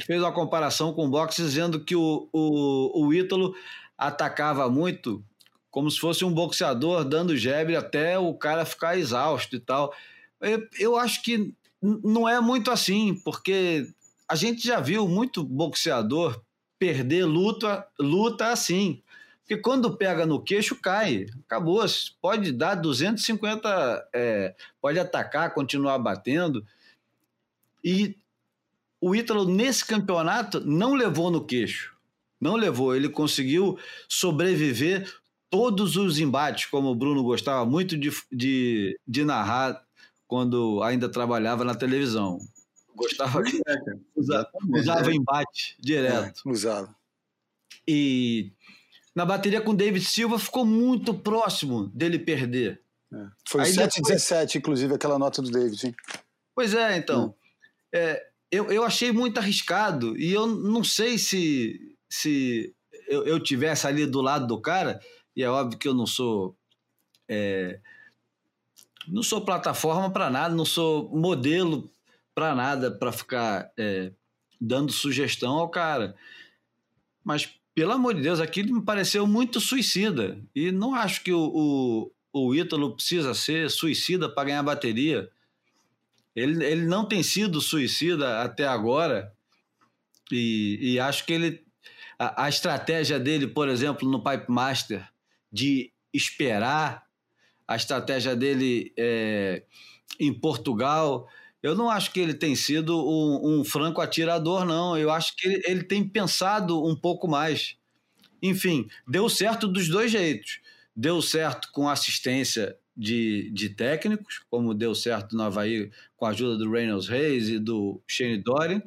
fez uma comparação com o boxe, dizendo que o, o, o Ítalo atacava muito como se fosse um boxeador dando jab até o cara ficar exausto e tal. Eu, eu acho que não é muito assim, porque a gente já viu muito boxeador perder luta, luta assim. Porque quando pega no queixo, cai. Acabou. Pode dar 250, é, pode atacar, continuar batendo. E o Ítalo, nesse campeonato, não levou no queixo. Não levou. Ele conseguiu sobreviver todos os embates, como o Bruno gostava muito de, de, de narrar quando ainda trabalhava na televisão. Gostava que usava, usava embate direto. É, usava. E na bateria com o David Silva ficou muito próximo dele perder. É. Foi Aí 7 depois- 17, inclusive, aquela nota do David. Hein? Pois é, então. É, eu, eu achei muito arriscado e eu não sei se, se eu, eu tivesse ali do lado do cara, e é óbvio que eu não sou. é, não sou plataforma para nada, não sou modelo para nada para ficar é, dando sugestão ao cara. Mas, pelo amor de Deus, aquilo me pareceu muito suicida. E não acho que o, o, o Ítalo precisa ser suicida para ganhar bateria. Ele, ele não tem sido suicida até agora. E, e acho que ele. A, a estratégia dele, por exemplo, no Pipe Master, de esperar, a estratégia dele é, em Portugal. Eu não acho que ele tem sido um, um franco atirador, não. Eu acho que ele, ele tem pensado um pouco mais. Enfim, deu certo dos dois jeitos. Deu certo com assistência de, de técnicos, como deu certo no Havaí com a ajuda do Reynolds Reis e do Shane Dorian,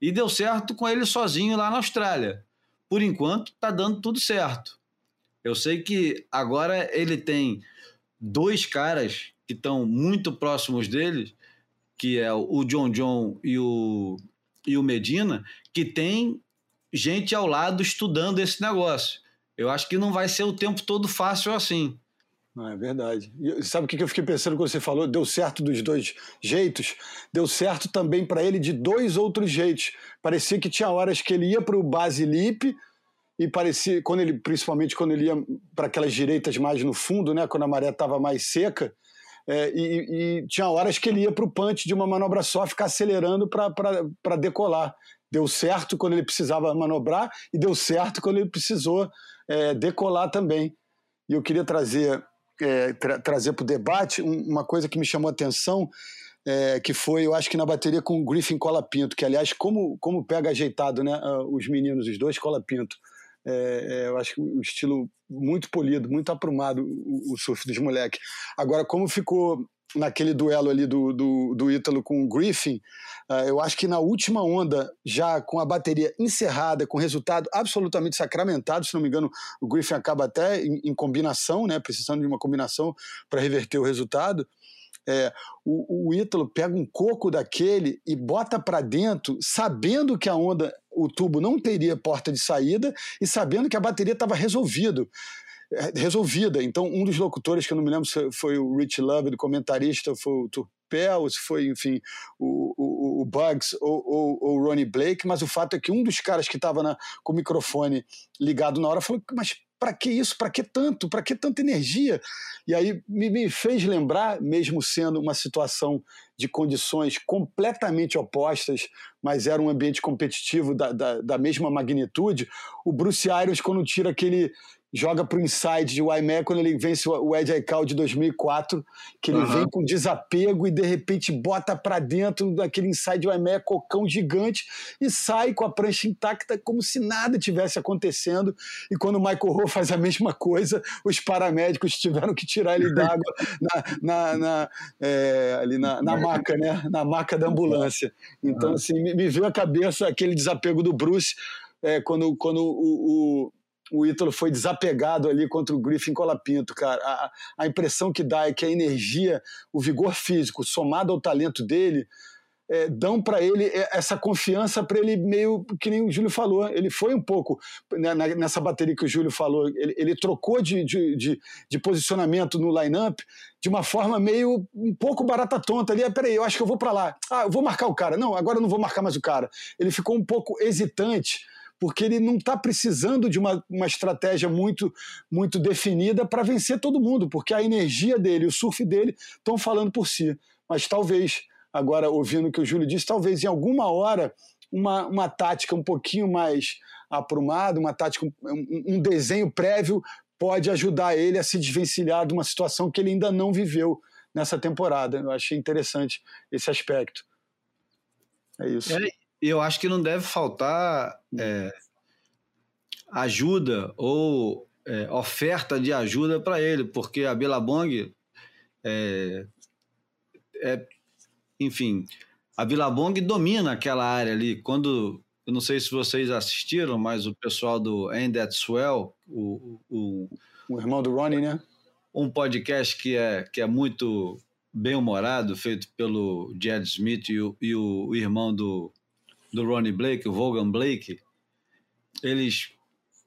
e deu certo com ele sozinho lá na Austrália. Por enquanto, está dando tudo certo. Eu sei que agora ele tem dois caras que estão muito próximos dele, que é o John John e o, e o Medina, que tem gente ao lado estudando esse negócio. Eu acho que não vai ser o tempo todo fácil assim. Não, é verdade. E sabe o que eu fiquei pensando quando você falou? Deu certo dos dois jeitos? Deu certo também para ele de dois outros jeitos. Parecia que tinha horas que ele ia para o base lip e parecia, quando ele, principalmente quando ele ia para aquelas direitas mais no fundo, né, quando a maré estava mais seca, é, e, e, tinha horas que ele ia para o punch de uma manobra só, ficar acelerando para decolar. Deu certo quando ele precisava manobrar e deu certo quando ele precisou é, decolar também. E eu queria trazer é, tra trazer para o debate um, uma coisa que me chamou a atenção, é, que foi, eu acho que na bateria com o Griffin Colapinto, que aliás, como, como pega ajeitado né, os meninos, os dois Colapinto. É, eu acho que o estilo muito polido, muito aprumado, o, o surf dos moleques. Agora, como ficou naquele duelo ali do, do, do Ítalo com o Griffin, uh, eu acho que na última onda, já com a bateria encerrada, com resultado absolutamente sacramentado, se não me engano, o Griffin acaba até em, em combinação, né, precisando de uma combinação para reverter o resultado. É, o, o Ítalo pega um coco daquele e bota para dentro, sabendo que a onda, o tubo não teria porta de saída e sabendo que a bateria estava resolvido resolvida. Então, um dos locutores, que eu não me lembro se foi o Rich Love, do comentarista, foi o Turpel, se foi, enfim, o, o, o Bugs ou, o Ronnie Blake, mas o fato é que um dos caras que estava com o microfone ligado na hora falou: Mas para que isso? Para que tanto? Para que tanta energia? E aí me, me, fez lembrar, mesmo sendo uma situação de condições completamente opostas, mas era um ambiente competitivo da, da, da mesma magnitude, o Bruce Irons, quando tira aquele joga para o inside de Wymack quando ele vence o Ed Aikau de 2004, que ele uhum. vem com desapego e de repente bota para dentro daquele inside de Wymack cocão gigante e sai com a prancha intacta como se nada tivesse acontecendo. E quando o Michael Rowe faz a mesma coisa, os paramédicos tiveram que tirar ele d'água na, na, na é, ali na, na maca, né? Na maca da ambulância. Então, assim, me, me veio à cabeça aquele desapego do Bruce é, quando, quando o, o o Ítalo foi desapegado ali contra o Griffin Colapinto, cara. A, a impressão que dá é que a energia, o vigor físico, somado ao talento dele, é, dão para ele essa confiança para ele meio que nem o Júlio falou. Ele foi um pouco né, nessa bateria que o Júlio falou. Ele, ele trocou de, de, de, de, posicionamento no line-up de uma forma meio um pouco barata tonta ali. Ah, peraí, eu acho que eu vou para lá. Ah, eu vou marcar o cara. Não, agora eu não vou marcar mais o cara. Ele ficou um pouco hesitante porque ele não está precisando de uma, uma estratégia muito, muito definida para vencer todo mundo, porque a energia dele, o surf dele estão falando por si. Mas talvez, agora ouvindo o que o Júlio disse, talvez em alguma hora uma, uma tática um pouquinho mais aprumada, uma tática, um, um desenho prévio pode ajudar ele a se desvencilhar de uma situação que ele ainda não viveu nessa temporada. Eu achei interessante esse aspecto. É isso. É, eu acho que não deve faltar é, ajuda ou é, oferta de ajuda para ele, porque a Billabong é, é, enfim, a Billabong domina aquela área ali. Quando, eu não sei se vocês assistiram, mas o pessoal do End That Swell, o, o, o irmão do Ronnie, né? Um podcast que é, que é muito bem humorado, feito pelo Jed Smith e o, e o irmão do, do Ronnie Blake, o Vaughan Blake, eles,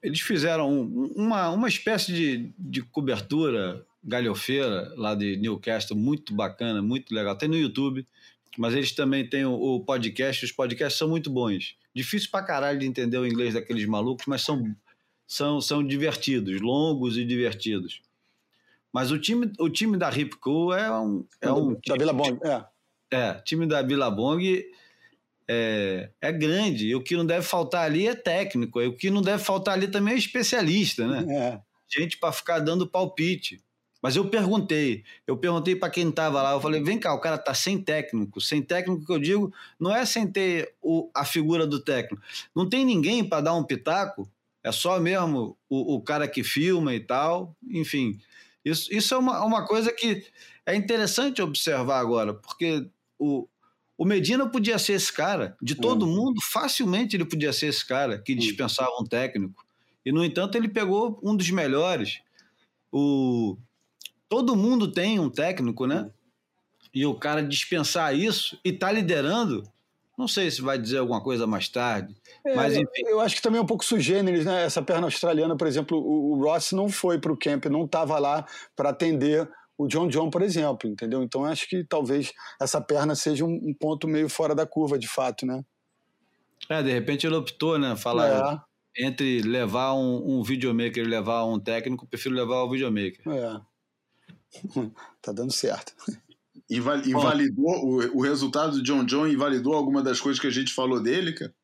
eles fizeram uma, uma espécie de, de cobertura galhofeira lá de Newcastle, muito bacana, muito legal. Tem no YouTube, mas eles também têm o, o podcast, os podcasts são muito bons. Difícil pra caralho de entender o inglês daqueles malucos, mas são, são, são divertidos, longos e divertidos. Mas o time, o time da Hip Cool é um. É um da Vila Bong, é. É, time da Vila Bong é, é grande. E o que não deve faltar ali é técnico. E o que não deve faltar ali também é especialista, né? É. Gente para ficar dando palpite. Mas eu perguntei, eu perguntei para quem estava lá, eu falei, vem cá, o cara tá sem técnico. Sem técnico que eu digo, não é sem ter o, a figura do técnico. Não tem ninguém para dar um pitaco, é só mesmo o, o, cara que filma e tal. Enfim, isso, isso é uma, uma coisa que é interessante observar agora, porque o, o Medina podia ser esse cara. De todo uhum. mundo, facilmente ele podia ser esse cara que dispensava um técnico. E, no entanto, ele pegou um dos melhores. O... Todo mundo tem um técnico, né? E o cara dispensar isso e tá liderando, não sei se vai dizer alguma coisa mais tarde. É, mas enfim. Eu acho que também é um pouco sugêneres, né? Essa perna australiana, por exemplo, o, o Ross não foi para o camp, não estava lá para atender o John John, por exemplo, entendeu? Então acho que talvez essa perna seja um, um ponto meio fora da curva, de fato, né? É, de repente ele optou, né? Falar é. entre levar um, um videomaker e levar um técnico, prefiro levar o videomaker. É. tá dando certo. Invalidou o, o resultado do John John invalidou alguma das coisas que a gente falou dele, cara?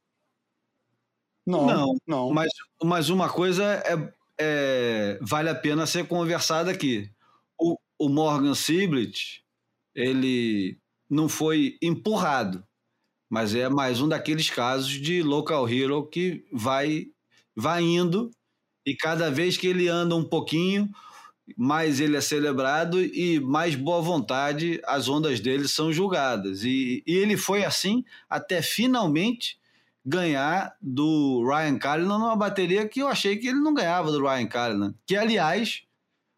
Não, não, não. Mas, mas uma coisa é, é, vale a pena ser conversada aqui o Morgan Siblet, ele não foi empurrado, mas é mais um daqueles casos de local hero que vai, vai indo e cada vez que ele anda um pouquinho, mais ele é celebrado e mais boa vontade as ondas dele são julgadas. E, e ele foi assim até finalmente ganhar do Ryan Callinan numa bateria que eu achei que ele não ganhava do Ryan Callinan, que aliás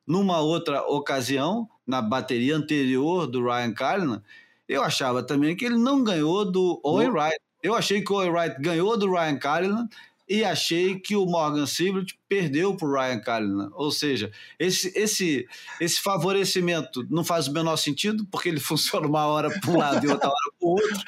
numa outra ocasião, na bateria anterior do Ryan Callinan, eu achava também que ele não ganhou do Owen Wright. Eu achei que o Owen Wright ganhou do Ryan Callinan e achei que o Morgan Siblet perdeu para o Ryan Callinan. Ou seja, esse, esse, esse favorecimento não faz o menor sentido, porque ele funciona uma hora para um lado e outra hora para o outro.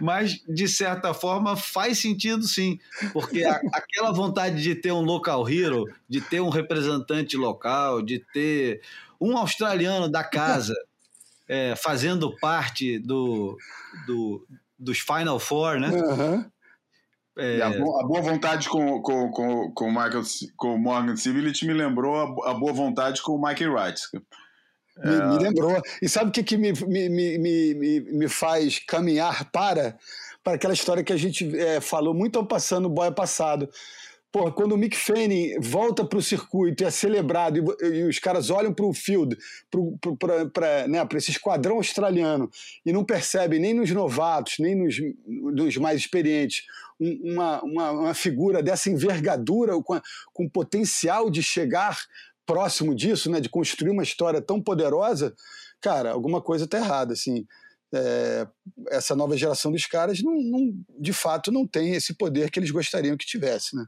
Mas, de certa forma, faz sentido sim, porque a, aquela vontade de ter um local hero, de ter um representante local, de ter um australiano da casa é, fazendo parte do, do, dos Final Four, né? Aham. É, A, bo- a boa vontade com, com, com, com, o Michael, com o Morgan Civility me lembrou a, a boa vontade com o Mike Wright. Me, me lembrou. E sabe o que, que me, me, me, me, me- faz caminhar para? Para aquela história que a gente é, falou muito ao passando no boia passado. Porra, quando o Mick Fanning volta para o circuito e é celebrado, e, e os caras olham para o field, para né, pra esse esquadrão australiano, e não percebem nem nos novatos, nem nos, nos mais experientes, um- uma, uma, uma figura dessa envergadura, com, a- com potencial de chegar próximo disso, né, de construir uma história tão poderosa, cara, alguma coisa está errada, assim. É, essa nova geração dos caras, não, não- de fato, não tem esse poder que eles gostariam que tivesse, né?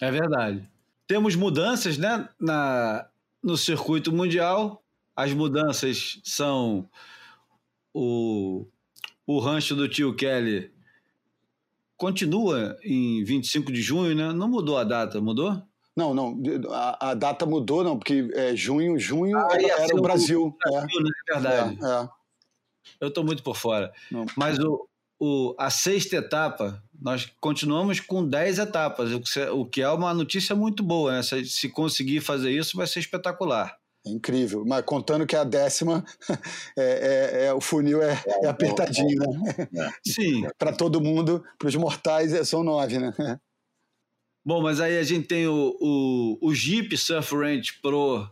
É verdade. Temos mudanças né, na, no circuito mundial. As mudanças são o, o rancho do tio Kelly continua em 25 de junho, né? Não mudou a data, mudou? Não, não, a, a data mudou, não, porque é, junho, junho Ah, era, era ser o o Brasil. Brasil, né? É verdade. É, é. Eu estou muito por fora. Não. Mas o, o, a sexta etapa, nós continuamos com 10 etapas, o que, é uma notícia muito boa. Né? Se, se conseguir fazer isso, vai ser espetacular. É incrível, mas contando que a décima, é, é- é- o funil é, é apertadinho, né? Sim. Para todo mundo, para os mortais, é- são nove, né? Bom, mas aí a gente tem o, o, o Jeep Surf Ranch Pro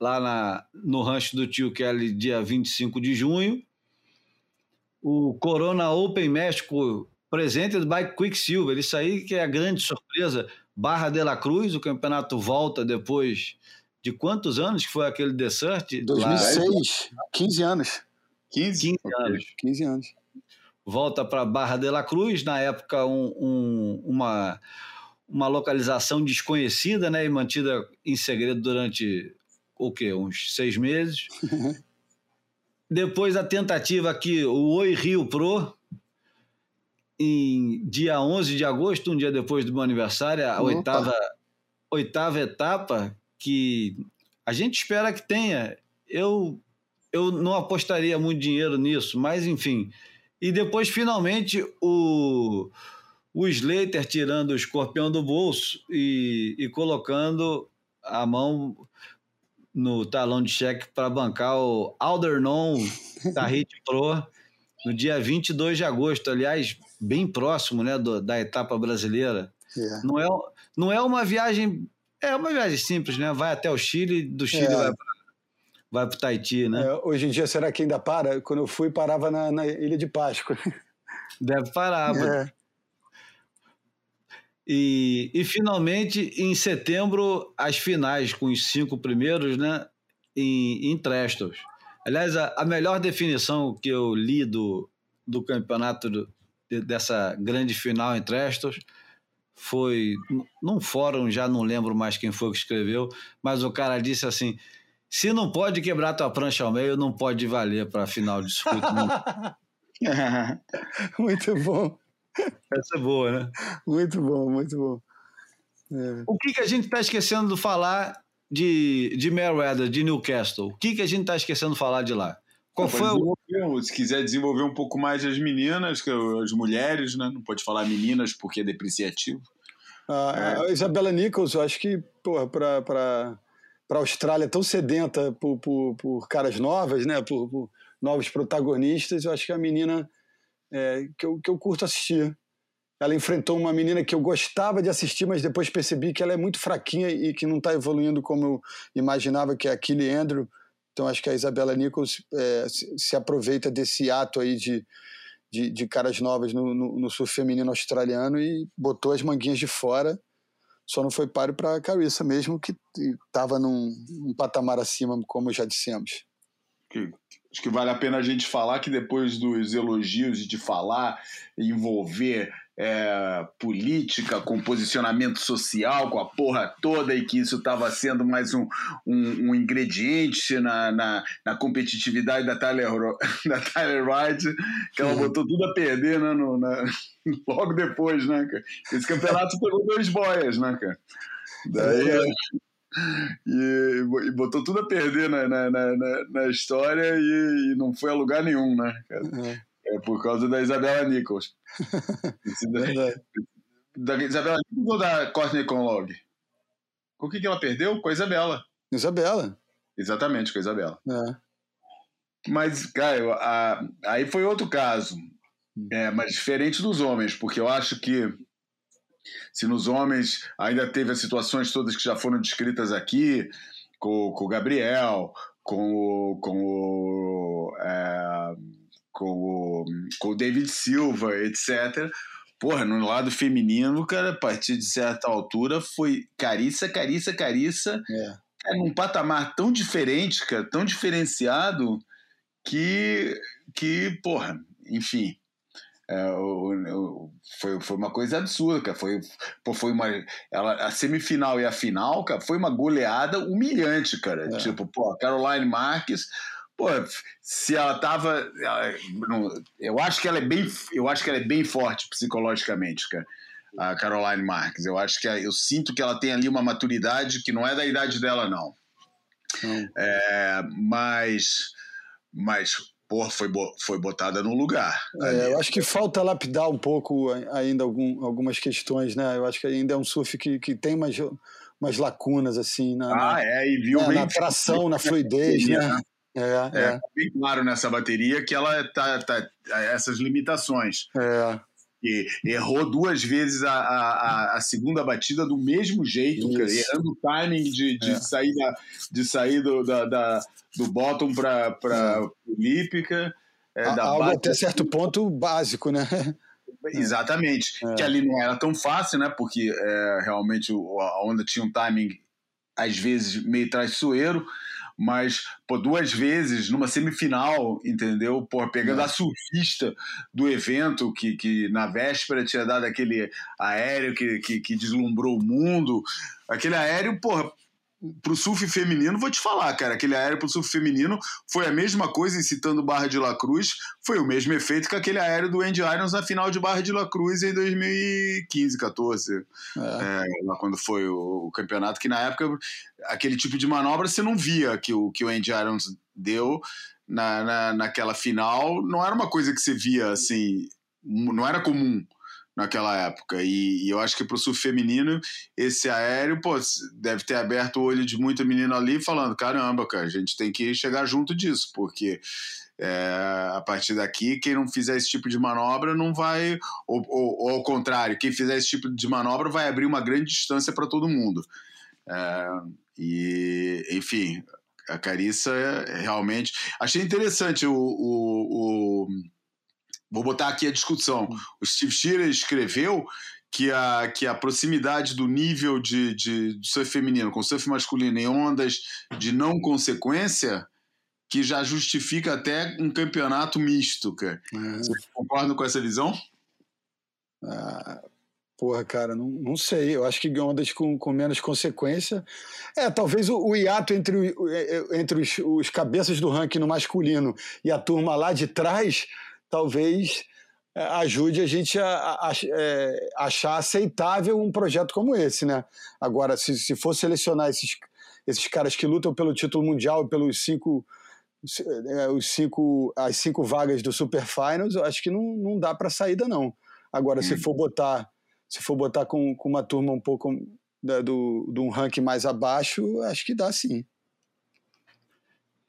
lá na, no rancho do tio Kelly, dia 25 de junho. O Corona Open México Presented by Quicksilver. Isso aí que é a grande surpresa. Barra de la Cruz, o campeonato volta depois de quantos anos que foi aquele Desert? Lá, 2006, 15 anos. 15? 15 Ok. anos. 15 anos. volta para Barra de la Cruz, na época um- um- uma, uma localização desconhecida, né, e mantida em segredo durante o quê? Uns seis meses. Depois a tentativa aqui, o Oi Rio Pro, em dia 11 de agosto, um dia depois do meu aniversário, a Opa. oitava, oitava etapa, que a gente espera que tenha. Eu, eu não apostaria muito dinheiro nisso, mas enfim. E depois, finalmente, o, o Slater tirando o escorpião do bolso e, e colocando a mão no talão de cheque para bancar o Aldernon da Hit Pro no dia 22 de agosto. Aliás, bem próximo né, do- da etapa brasileira. É. Não é, não é uma viagem. É uma viagem simples, né? Vai até o Chile, do Chile É. vai para vai o Tahiti, né? É, hoje em dia, será que ainda para? Quando eu fui, parava na, na Ilha de Páscoa. Deve parar. mas- É. E, e finalmente, em setembro, as finais com os cinco primeiros, né? Em, em Trestles. Aliás, a, a melhor definição que eu li do, do campeonato do- de- dessa grande final em Trestles foi num fórum, já não lembro mais quem foi que escreveu, mas o cara disse assim: se não pode quebrar tua prancha ao meio, não pode valer para a final de circuito. nunca." muito bom, Essa é boa, né? muito bom, muito bom. É. O que, que a gente está esquecendo de falar de, de Merweather, de Newcastle? O que, que a gente está esquecendo de falar de lá? Qual Pode foi o. Se quiser desenvolver um pouco mais as meninas, as mulheres, né? Não pode falar meninas porque é depreciativo. A, a Isabella Nichols, eu acho que para a Austrália tão sedenta por, por, por caras novas, né? Por, por novos protagonistas, eu acho que é a menina é, que, eu, que eu curto assistir. Ela enfrentou uma menina que eu gostava de assistir, mas depois percebi que ela é muito fraquinha e que não está evoluindo como eu imaginava, que é a Kelly Andrew. Então acho que a Isabella Nichols é, se aproveita desse ato aí de, de, de caras novas no, no, no surf feminino australiano e botou as manguinhas de fora. Só não foi páreo para a Carissa mesmo, que estava num, num patamar acima, como já dissemos. Que- acho que vale a pena a gente falar que depois dos elogios de falar, envolver é, política, com posicionamento social, com a porra toda, e que isso estava sendo mais um, um, um ingrediente na, na, na, competitividade da Tyler, da Tyler Wright, que ela uhum. botou tudo a perder né, no, na, logo depois, né, cara? Esse campeonato pegou dois boias, né, cara? Daí. E, e, botou tudo a perder na, na, na, na história e, e, não foi a lugar nenhum, né? É. É por causa da Isabela Nichols. da Isabela Nichols ou da Courtney Conlog? Com o que, que ela perdeu? Com a Isabela. Isabela. Exatamente, com a Isabela. É. Mas, cara, a, aí foi outro caso. Hum. É, mas diferente dos homens, porque eu acho que se nos homens ainda teve as situações todas que já foram descritas aqui, com, com o Gabriel, com o, com o é, com o, com o David Silva, etc. Porra, no lado feminino, cara, a partir de certa altura foi cariça, cariça, cariça. É. É num patamar tão diferente, cara, tão diferenciado, que, que porra, enfim. É, foi, foi uma coisa absurda, cara. Foi, pô, foi uma. Ela, a semifinal e a final, cara, foi uma goleada humilhante, cara. É. Tipo, pô, Caroline Marques pô, se ela tava. Eu acho que ela é bem. Eu acho que ela é bem forte psicologicamente, cara. A Caroline Marques. Eu acho que eu sinto que ela tem ali uma maturidade que não é da idade dela, não. É, mas. Mas, porra, foi, foi botada no lugar. É, eu acho que falta lapidar um pouco ainda algum, algumas questões, né? Eu acho que ainda é um surf que, que tem mais umas lacunas assim na, ah, na, é, e viu né, na tração, na fluidez, né? É, é, é. bem claro nessa bateria que ela tá, tá essas limitações. É. E errou duas vezes a, a, a segunda batida do mesmo jeito, cara, errando o timing de, de é. sair, da, de sair do, da, da do bottom para é. olímpica. É, da Algo até certo ponto básico, né? Exatamente. É. Que ali não era tão fácil, né? Porque é, realmente a onda tinha um timing, às vezes, meio traiçoeiro mas pô, duas vezes numa semifinal, entendeu? Pô, pegando é. a surfista do evento, que, que na véspera tinha dado aquele aéreo que, que, que deslumbrou o mundo. Aquele aéreo, porra, pro surf feminino, vou te falar, cara, aquele aéreo pro surf feminino foi a mesma coisa, citando Barra de La Cruz, foi o mesmo efeito que aquele aéreo do Andy Irons na final de Barra de La Cruz em 2015, 14, é. É, lá quando foi o, o, campeonato, que na época aquele tipo de manobra você não via que o, que o Andy Irons deu na, na, naquela final, não era uma coisa que você via assim, não era comum naquela época. E, e eu acho que para o surf feminino, esse aéreo, pô, deve ter aberto o olho de muita menina ali falando: caramba, cara, a gente tem que chegar junto disso, porque. É, a partir daqui, quem não fizer esse tipo de manobra não vai, ou, ou, ou, ao contrário, quem fizer esse tipo de manobra vai abrir uma grande distância para todo mundo. É, e, enfim, a Carissa é, realmente. Achei interessante o, o, o Vou botar aqui a discussão. O Steve Shearer escreveu que a, que a proximidade do nível de, de, de surf feminino com surf masculino em ondas de não consequência que já justifica até um campeonato misto, cara. É. Você concorda com essa visão? Ah, porra, cara, não, não sei. Eu acho que ondas com, com menos consequência. É, talvez o, o hiato entre, entre os, os cabeças do ranking no masculino e a turma lá de trás talvez é, ajude a gente a, a, a é, achar aceitável um projeto como esse, né? Agora, se, se for selecionar esses, esses caras que lutam pelo título mundial, pelos cinco, é, os cinco, as cinco vagas do Super Finals, eu acho que não, não dá para saída não. Agora, hum. se for botar, se for botar com, com uma turma um pouco da, do, de um ranking mais abaixo, acho que dá sim.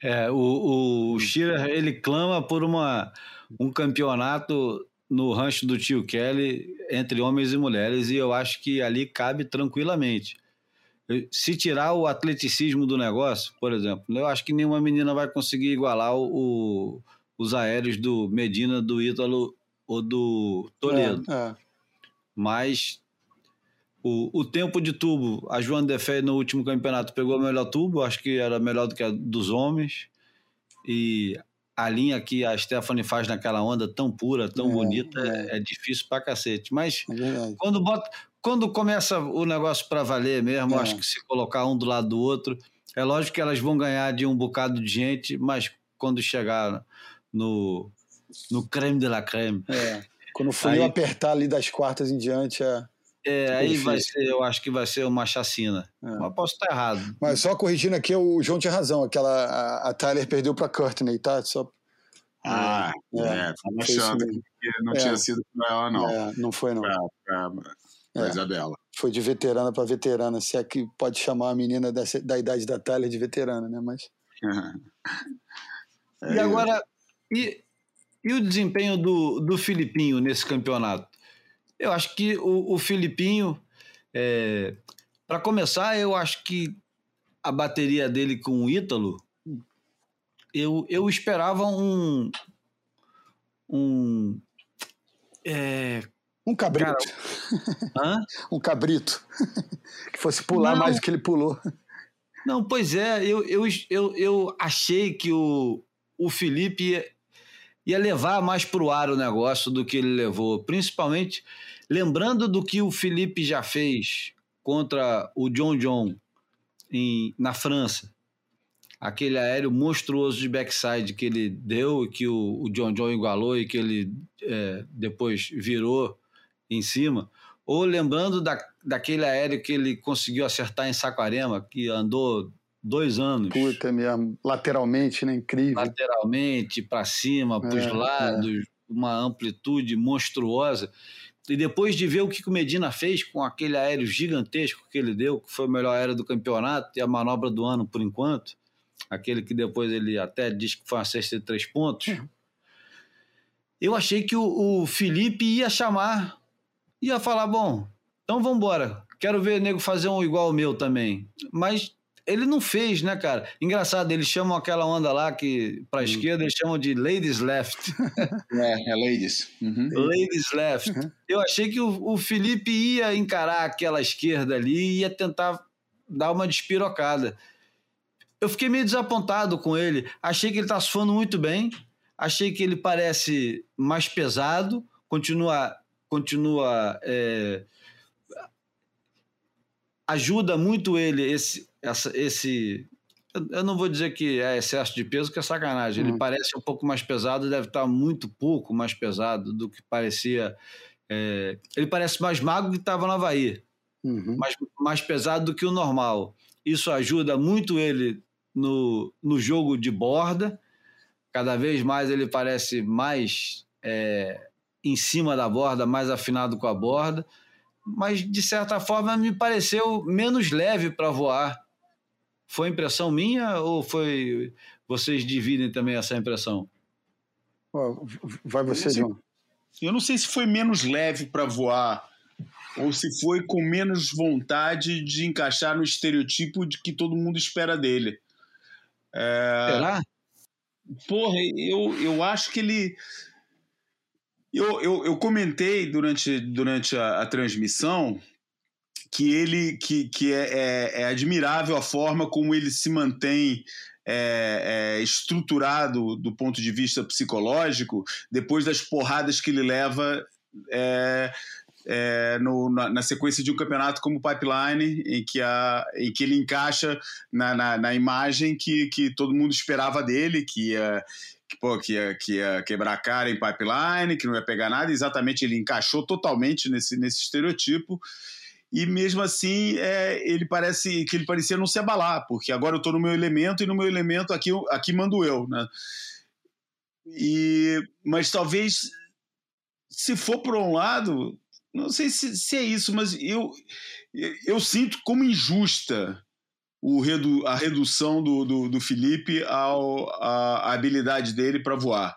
É, o, o Shira, ele clama por uma um campeonato no rancho do tio Kelly entre homens e mulheres e eu acho que ali cabe tranquilamente. Se tirar o atleticismo do negócio, por exemplo, eu acho que nenhuma menina vai conseguir igualar o, os aéreos do Medina, do Ítalo ou do Toledo. É, é. Mas o, o tempo de tubo, a Joana Defé no último campeonato pegou o melhor tubo, acho que era melhor do que a dos homens. E a linha que a Stephanie faz naquela onda tão pura, tão É, bonita, é. é. é difícil pra cacete. Mas É quando bota, quando começa o negócio para valer mesmo, É. acho que se colocar um do lado do outro, é lógico que elas vão ganhar de um bocado de gente, mas quando chegar no no creme de la creme, É. Quando o funil Aí- apertar ali das quartas em diante, é. É, Fica aí difícil. vai ser, eu acho que vai ser uma chacina. É. Mas posso estar errado. Mas só corrigindo aqui, o João tinha razão. Aquela, a, a Tyler perdeu para Courtney, tá? Só, Ah, É, é, tava isso achando que não É. tinha sido pra ela, não. É, não foi, não. Pra, pra, pra É. Isabela. Foi de veterana para veterana. Se é que pode chamar a menina dessa, da idade da Tyler de veterana, né? Mas E agora, e, e o desempenho do, do Filipinho nesse campeonato? Eu acho que o, o Filipinho, para começar, eu acho que a bateria dele com o Ítalo, eu, eu esperava um. Um. É, um cabrito. hã? Um cabrito. que fosse pular Não. mais do que ele pulou. Não, pois é, eu, eu, eu, eu achei que o, o Felipe ia, levar mais para o ar o negócio do que ele levou, principalmente lembrando do que o Felipe já fez contra o John John em, na França. Aquele aéreo monstruoso de backside que ele deu, que o, o John John igualou e que ele é, depois virou em cima. Ou lembrando da, daquele aéreo que ele conseguiu acertar em Saquarema, que andou dois anos mesmo. Lateralmente, né? Incrível. lateralmente, para cima, para os É, lados, uma amplitude monstruosa. E depois de ver o que o Medina fez com aquele aéreo gigantesco que ele deu, que foi o melhor aéreo do campeonato e a manobra do ano por enquanto, aquele que depois ele até diz que foi uma cesta de três pontos, eu achei que o, o Felipe ia chamar, ia falar: bom, então vamos embora, quero ver o nego fazer um igual o meu também. Mas ele não fez, né, cara? Engraçado, eles chamam aquela onda lá que para a esquerda eles chamam de ladies left. É, é ladies. Uhum. ladies left. Eu achei que o, o Felipe ia encarar aquela esquerda ali e ia tentar dar uma despirocada. Eu fiquei meio desapontado com ele. Achei que ele está surfando muito bem. Achei que ele parece mais pesado. Continua, continua é, ajuda muito ele esse, essa, esse. eu- não vou dizer que é excesso de peso, que é sacanagem. Ele Uhum. parece um pouco mais pesado, deve estar muito pouco mais pesado do que parecia. é, ele parece mais magro que estava no Havaí, Uhum. mais, mais pesado do que o normal. Isso ajuda muito ele no, no jogo de borda. Cada vez mais ele parece mais é, em cima da borda, mais afinado com a borda. Mas, de certa forma, me pareceu menos leve para voar. Foi impressão minha ou foi vocês dividem também essa impressão? Vai você, João. Eu não sei se foi menos leve para voar ou se foi com menos vontade de encaixar no estereotipo de que todo mundo espera dele. É, Será? Porra, eu, eu acho que ele. Eu, eu, eu comentei durante, durante a, a transmissão que ele que, que é, é, é admirável a forma como ele se mantém é, é, estruturado do ponto de vista psicológico depois das porradas que ele leva é, é, no, na, na, sequência de um campeonato como o Pipeline, em que, a, em que ele encaixa na, na, na imagem que, que todo mundo esperava dele, que ia, que, pô, que, ia, que ia quebrar a cara em Pipeline, que não ia pegar nada, exatamente ele encaixou totalmente nesse, nesse estereotipo e mesmo assim é, ele parece que ele parecia não se abalar, porque agora eu estou no meu elemento e no meu elemento aqui, aqui mando eu, né? E, mas talvez se for por um lado, não sei se, se é isso, mas eu, eu sinto como injusta o redu, a redução do, do, do Felipe ao, a, a habilidade dele para voar.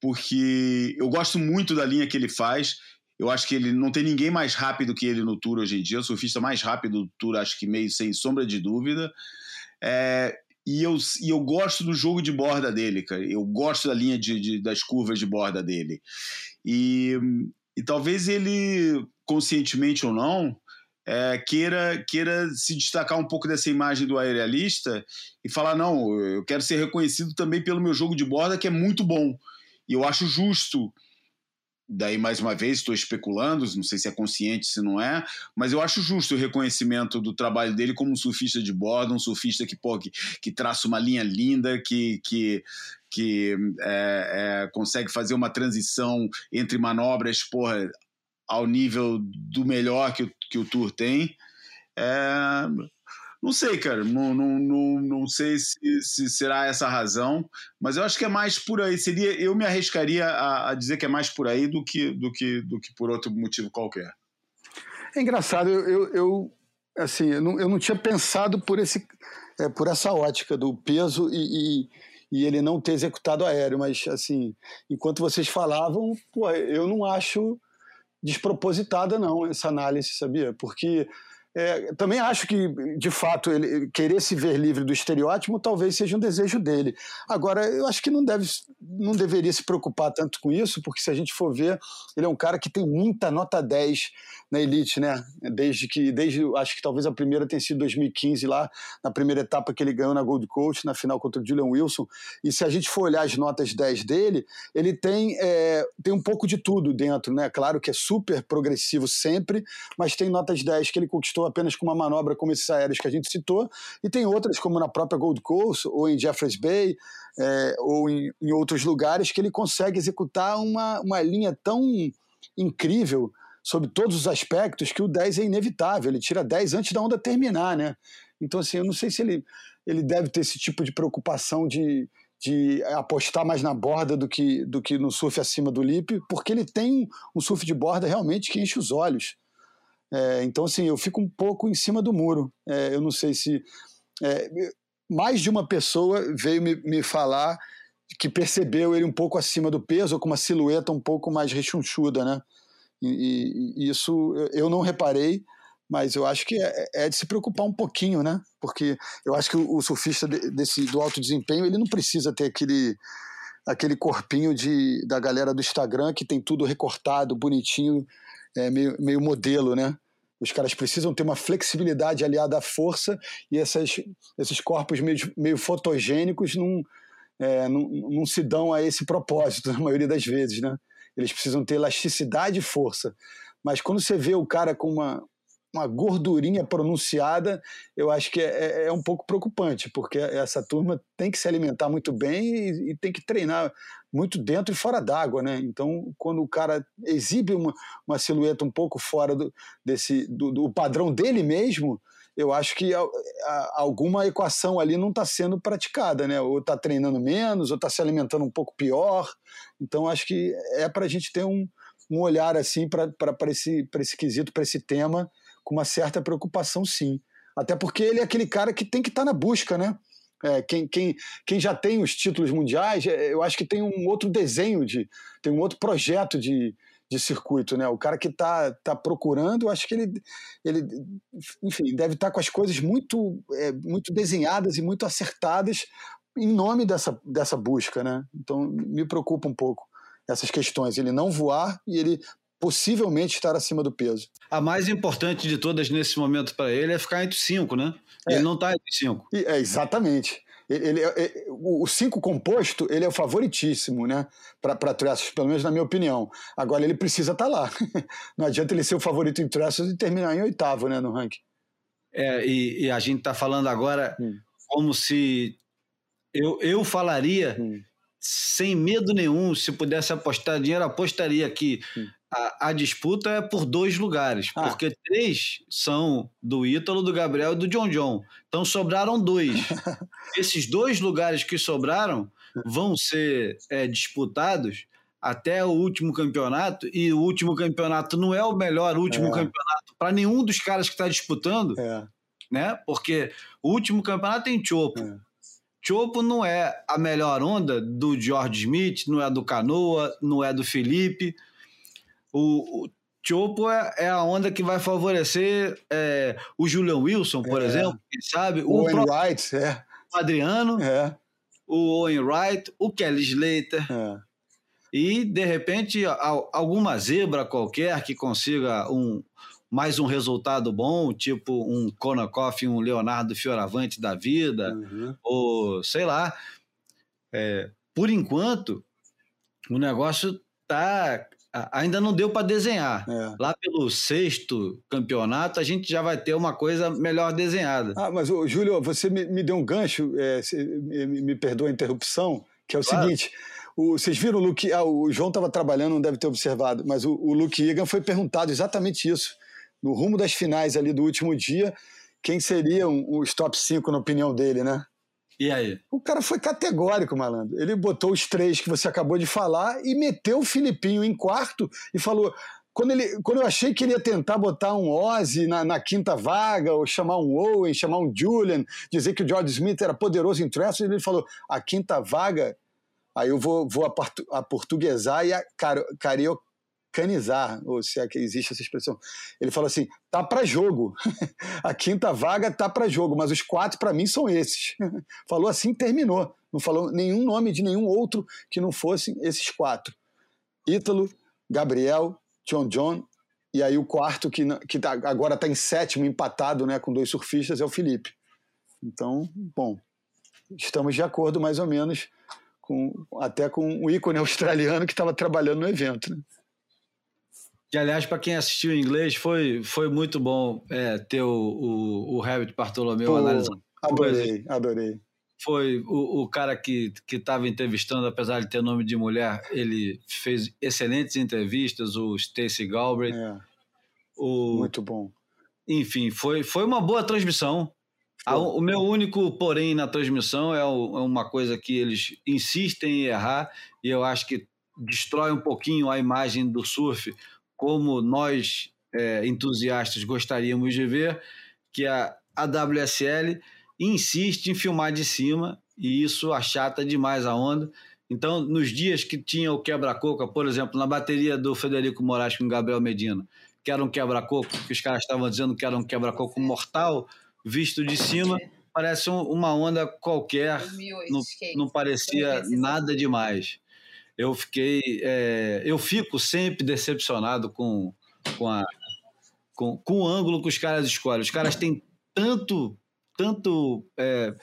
Porque eu gosto muito da linha que ele faz. Eu acho que ele não tem ninguém mais rápido que ele no Tour hoje em dia. O surfista mais rápido do Tour, acho que meio sem sombra de dúvida. É, e, eu, e eu gosto do jogo de borda dele, cara. Eu gosto da linha de, de das curvas de borda dele. E, e talvez ele, conscientemente ou não, é, queira, queira se destacar um pouco dessa imagem do aerialista e falar: não, eu quero ser reconhecido também pelo meu jogo de borda, que é muito bom. E eu acho justo daí mais uma vez estou especulando, não sei se é consciente, se não é, mas eu acho justo o reconhecimento do trabalho dele como um surfista de borda, um surfista que, pô, que, que traça uma linha linda, que, que, que é, é, consegue fazer uma transição entre manobras, porra, ao nível do melhor que que o Tour tem. É, não sei, cara. Não, não, não, não sei se, se, será essa a razão, mas eu acho que é mais por aí. Seria, eu me arriscaria a, a, dizer que é mais por aí do que, do que, do que por outro motivo qualquer. É engraçado, eu, eu, eu assim, eu não, eu não tinha pensado por, esse, é, por essa ótica do peso e, e, e, ele não ter executado aéreo, mas assim, enquanto vocês falavam, pô, eu não acho despropositada não essa análise, sabia? Porque é, também acho que, de fato, ele querer se ver livre do estereótipo talvez seja um desejo dele. Agora, eu acho que não, deve, não deveria se preocupar tanto com isso, porque se a gente for ver, ele é um cara que tem muita nota 10 na elite, né? Desde que, desde acho que talvez a primeira tenha sido 2015 lá, na primeira etapa que ele ganhou na Gold Coast, na final contra o Julian Wilson. E se a gente for olhar as notas 10 dele, ele tem, é, tem um pouco de tudo dentro, né? Claro que é super progressivo sempre, mas tem notas 10 que ele conquistou apenas com uma manobra como esses aéreos que a gente citou, e tem outras, como na própria Gold Coast, ou em Jeffreys Bay, é, ou em, em, outros lugares, que ele consegue executar uma, uma linha tão incrível sobre todos os aspectos que o 10 é inevitável, ele tira 10 antes da onda terminar, né? Então, assim, eu não sei se ele, ele deve ter esse tipo de preocupação de, de apostar mais na borda do que, do que no surf acima do lip, porque ele tem um surf de borda realmente que enche os olhos. É, então, assim, eu fico um pouco em cima do muro. É, eu não sei se. É, mais de uma pessoa veio me, me falar que percebeu ele um pouco acima do peso, ou com uma silhueta um pouco mais rechonchuda, né? E, e, isso eu não reparei, mas eu acho que é, é, de se preocupar um pouquinho, né? Porque eu acho que o, o surfista desse, do alto desempenho ele não precisa ter aquele aquele corpinho de, da galera do Instagram que tem tudo recortado, bonitinho, é, meio, meio modelo, né? Os caras precisam ter uma flexibilidade aliada à força e essas, esses corpos meio, meio fotogênicos não, é, não, não se dão a esse propósito, na maioria das vezes, né? Eles precisam ter elasticidade e força. Mas quando você vê o cara com uma, uma gordurinha pronunciada, eu acho que é, é, é, um pouco preocupante, porque essa turma tem que se alimentar muito bem e, e tem que treinar muito dentro e fora d'água, né? Então, quando o cara exibe uma, uma silhueta um pouco fora do, desse, do, do padrão dele mesmo, eu acho que a, a, alguma equação ali não está sendo praticada, né? Ou está treinando menos, ou está se alimentando um pouco pior. Então, acho que é para a gente ter um, um olhar assim para esse, esse quesito, para esse tema, com uma certa preocupação, sim. Até porque ele é aquele cara que tem que estar tá na busca, né? É, quem, quem, quem já tem os títulos mundiais, é, eu acho que tem um outro desenho, de, tem um outro projeto de, de circuito, né? O cara que está tá procurando, eu acho que ele, ele enfim, deve estar tá com as coisas muito, é, muito desenhadas e muito acertadas em nome dessa, dessa busca, né? Então me preocupa um pouco essas questões. Ele não voar e ele possivelmente estar acima do peso. A mais importante de todas nesse momento para ele é ficar entre cinco, né? É. Ele não está entre cinco. É, exatamente. Ele, ele, ele, é, o cinco composto ele é o favoritíssimo, né? Para Trestles, pelo menos na minha opinião. Agora ele precisa estar tá lá. Não adianta ele ser o favorito em Trestles e terminar em oitavo, né, no ranking. É, e, e a gente está falando agora hum. como se eu, eu falaria hum. sem medo nenhum, se pudesse apostar dinheiro, apostaria que hum a, a, disputa é por dois lugares, ah. porque três são do Ítalo, do Gabriel e do John John. Então sobraram dois. Esses dois lugares que sobraram vão ser é, disputados até o último campeonato, e o último campeonato não é o melhor último é. campeonato para nenhum dos caras que está disputando, é. né? Porque o último campeonato tem Chopo. É. Chopo não é a melhor onda do George Smith, não é do Canoa, não é do Felipe o, o Chopo é, é, a onda que vai favorecer é, o Julian Wilson, por é. exemplo, quem sabe? O, Owen Wright, é. O Adriano, é. o Owen Wright, o Kelly Slater. É. E, de repente, alguma zebra qualquer que consiga um, mais um resultado bom, tipo um Konakoff, um Leonardo Fioravante da vida, Uhum. ou sei lá. É, por enquanto, o negócio tá a- ainda não deu para desenhar. É. Lá pelo sexto campeonato, a gente já vai ter uma coisa melhor desenhada. Ah, mas, ô, Júlio, você me, me deu um gancho, é, me, me perdoa a interrupção, que é o Claro. seguinte: o- vocês viram o Luke. Ah, o João estava trabalhando, não deve ter observado, mas o, o Luke Egan foi perguntado exatamente isso. No rumo das finais ali do último dia, quem seriam os top 5 na opinião dele, né? E aí? O cara foi categórico, malandro. Ele botou os três que você acabou de falar e meteu o Filipinho em quarto e falou. Quando, ele, quando eu achei que ele ia tentar botar um Ozzy na, na quinta vaga, ou chamar um Owen, chamar um Julian, dizer que o George Smith era poderoso em Trash, ele falou: a quinta vaga, aí eu vou, vou aportuguesar e a caro- cariocanizar, ou se é que existe essa expressão. Ele falou assim: tá para jogo. a quinta vaga tá para jogo, mas os quatro para mim são esses. falou assim, terminou. Não falou nenhum nome de nenhum outro que não fossem esses quatro. Ítalo, Gabriel, John John, e aí o quarto, que, que tá- agora está em sétimo, empatado né, com dois surfistas, é o Felipe. Então, bom, estamos de acordo mais ou menos com, até com o ícone australiano que estava trabalhando no evento. Né? Que, aliás, para quem assistiu em inglês, foi, foi muito bom é, ter o, o, o Herbert Bartolomeu Pô, analisando. adorei, adorei. Foi o, o cara que estava entrevistando, apesar de ter nome de mulher, ele fez excelentes entrevistas, o Stacey Galbraith. É, o, muito bom. enfim, foi, foi uma boa transmissão. A- o meu único porém na transmissão é, o- é uma coisa que eles insistem em errar e eu acho que destrói um pouquinho a imagem do surf como nós é, entusiastas gostaríamos de ver, que a, WSL insiste em filmar de cima e isso achata demais a onda. Então, nos dias que tinha o quebra-coca, por exemplo, na bateria do Federico Moraes com o Gabriel Medina, que era um quebra-coco, que os caras estavam dizendo que era um quebra-coco mortal, visto de cima, parece um- uma onda qualquer, 2008, não, não parecia 2016. nada demais. Eu fiquei, é, eu fico sempre decepcionado com, com, a, com, com o ângulo que os caras escolhem. Os caras têm tanto, tanto, é,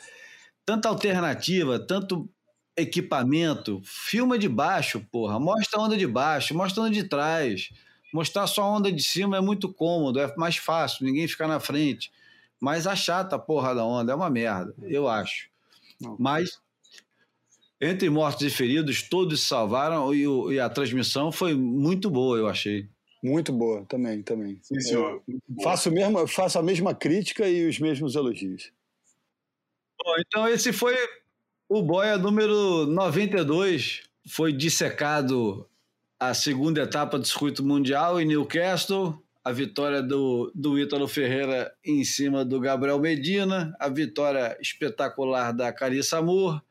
tanta alternativa, tanto equipamento. Filma de baixo, porra. Mostra a onda de baixo, mostra a onda de trás. Mostrar só a onda de cima é muito cômodo, é mais fácil, ninguém fica na frente. Mas a porra da onda, é uma merda, eu acho. Mas, entre mortos e feridos, todos se salvaram e, o- e a transmissão foi muito boa, eu achei. Muito boa, também, também. Sim, senhor. Eu faço, mesmo, faço a mesma crítica e os mesmos elogios. Bom, então esse foi o Boia número 92. Foi dissecado a segunda etapa do circuito mundial em Newcastle. A vitória do, do Ítalo Ferreira em cima do Gabriel Medina. A vitória espetacular da Carissa Moore.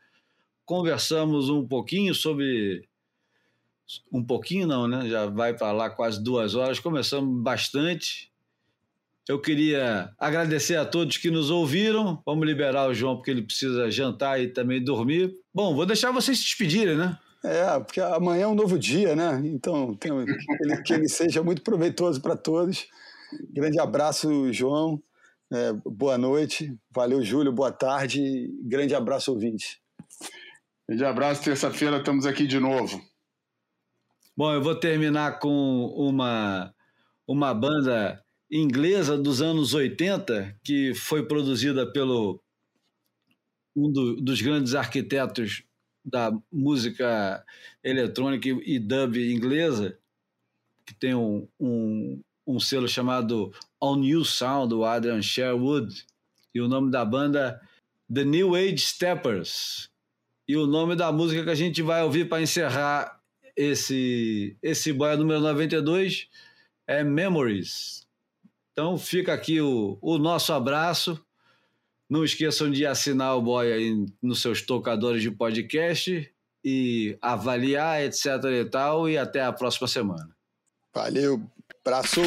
Conversamos um pouquinho sobre. Um pouquinho não, né? Já vai para lá quase duas horas. Conversamos bastante. Eu queria agradecer a todos que nos ouviram. Vamos liberar o João, porque ele precisa jantar e também dormir. Bom, vou deixar vocês se despedirem, né? É, porque amanhã é um novo dia, né? Então, tem- que, ele, que ele seja muito proveitoso para todos. Grande abraço, João. É, boa noite. Valeu, Júlio. Boa tarde. Grande abraço, ouvinte. Grande abraço, terça-feira estamos aqui de novo. Bom, eu vou terminar com uma, uma banda inglesa dos anos 80, que foi produzida pelo um do- dos grandes arquitetos da música eletrônica e dub inglesa, que tem um, um, um selo chamado On New Sound, do Adrian Sherwood, e o nome da banda The New Age Steppers. E o nome da música que a gente vai ouvir para encerrar esse, esse boia número 92 é Memories. Então fica aqui o, o nosso abraço. Não esqueçam de assinar o boia aí nos seus tocadores de podcast e avaliar, etc. e tal. E até a próxima semana. Valeu. Abraço.